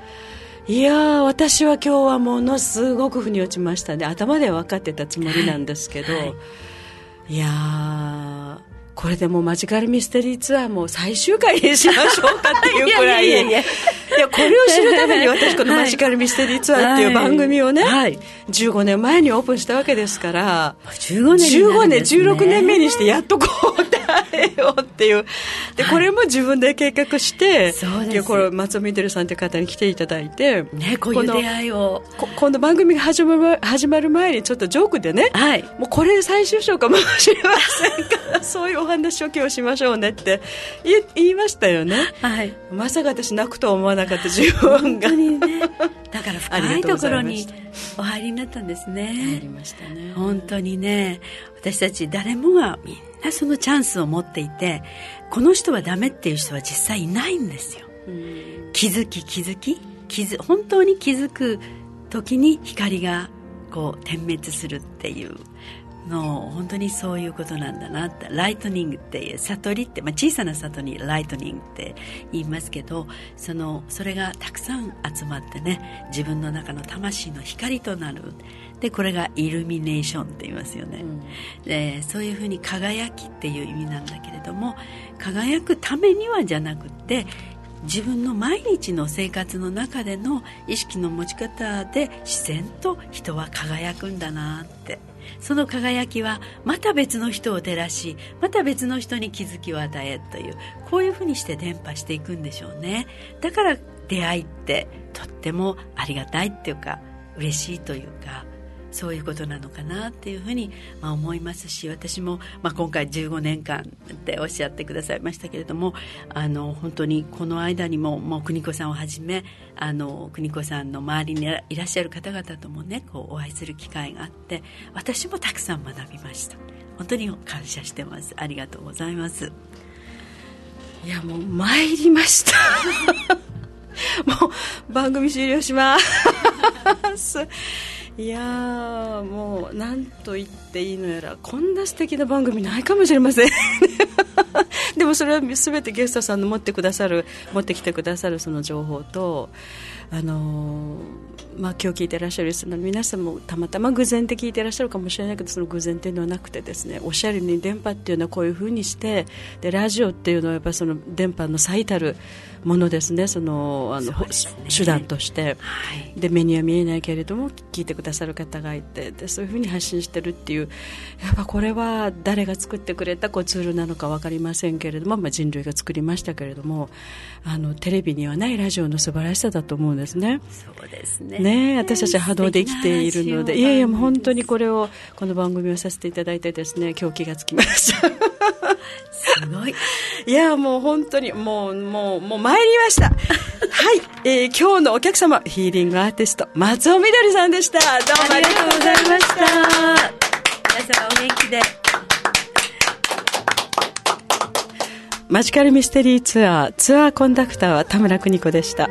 いや私は今日はものすごく腑に落ちましたね。頭では分かってたつもりなんですけど、はい、い。やこれでもマジカルミステリーツアーも最終回にしましょうかっていうくらい。(laughs) いやいやこれを知るために私このマジカルミステリーツアーっていう番組をね、はい、15年前にオープンしたわけですから
15年、
ね、15年16年目にしてやっとこうえよっていう。でこれも自分で計画して、はい、これ松尾みどりさんという方に来ていただいて、
ね、こういう出会いを。
今度番組が始まる始まる前にちょっとジョークでね、はい、もうこれ最終章かもしれませんから (laughs) そういうお話を今日しましょうねって言言いましたよね、はい、まさか私泣くとは思わなかった自分が、ね、
だから (laughs) 深いところにお入りになったんですね。
入りましたね。
本当にね。私たち誰もがみんなそのチャンスを持っていてこの人はダメっていう人は実際いないんですよ。気づき気づき気づ本当に気づく時に光がこう点滅するっていうの本当にそういうことなんだなってライトニングっていう悟りって、まあ、小さな里にライトニングって言いますけどそのそれがたくさん集まってね自分の中の魂の光となる。でこれがイルミネーションって言いますよね、うん、でそういうふうに輝きっていう意味なんだけれども輝くためにはじゃなくて自分の毎日の生活の中での意識の持ち方で自然と人は輝くんだなってその輝きはまた別の人を照らしまた別の人に気づきを与えというこういうふうにして伝播していくんでしょうね。だから出会いってとってもありがたいっていうか嬉しいというかそういうことなのかなっていうふうに、まあ、思いますし私も、まあ、今回15年間っておっしゃってくださいましたけれどもあの本当にこの間にももう邦子さんをはじめあの邦子さんの周りにいらっしゃる方々ともねこうお会いする機会があって私もたくさん学びました。本当に感謝してます。ありがとうございます。
いやもう参りました。(laughs) もう番組終了します。いやもう何と言っていいのやらこんな素敵な番組ないかもしれません。(laughs) でもそれは全てゲストさんの持ってくださる持ってきてくださるその情報とあのまあ、今日聞いてらっしゃるリの皆さんもたまたま偶然で聞いてらっしゃるかもしれないけどその偶然っていうのはなくてですねおしゃるように電波っていうのはこういうふうにしてでラジオっていうのはやっぱその電波の最たるものですね。そのあの、ね、手段として、はい、で目には見えないけれども聞いてくださる方がいてでそういうふうに発信してるっていうやっぱこれは誰が作ってくれたこうツールなのか分かりませんけれども、まあ、人類が作りましたけれどもあのテレビにはないラジオの素晴らしさだと思うんですね。
そうですね。
ね私たちは波動で生きているので。いやいやもう本当にこれをこの番組をさせていただいてですね今日気がつきました。
すごい。(laughs)
いや、もう本当に、もう、もう、もう参りました。はい、えー、今日のお客様、ヒーリングアーティスト、松尾みどりさんでした。どうもありがとうございました。皆
様お元気で。
マジカルミステリーツアー、ツアーコンダクターは田村邦子でした。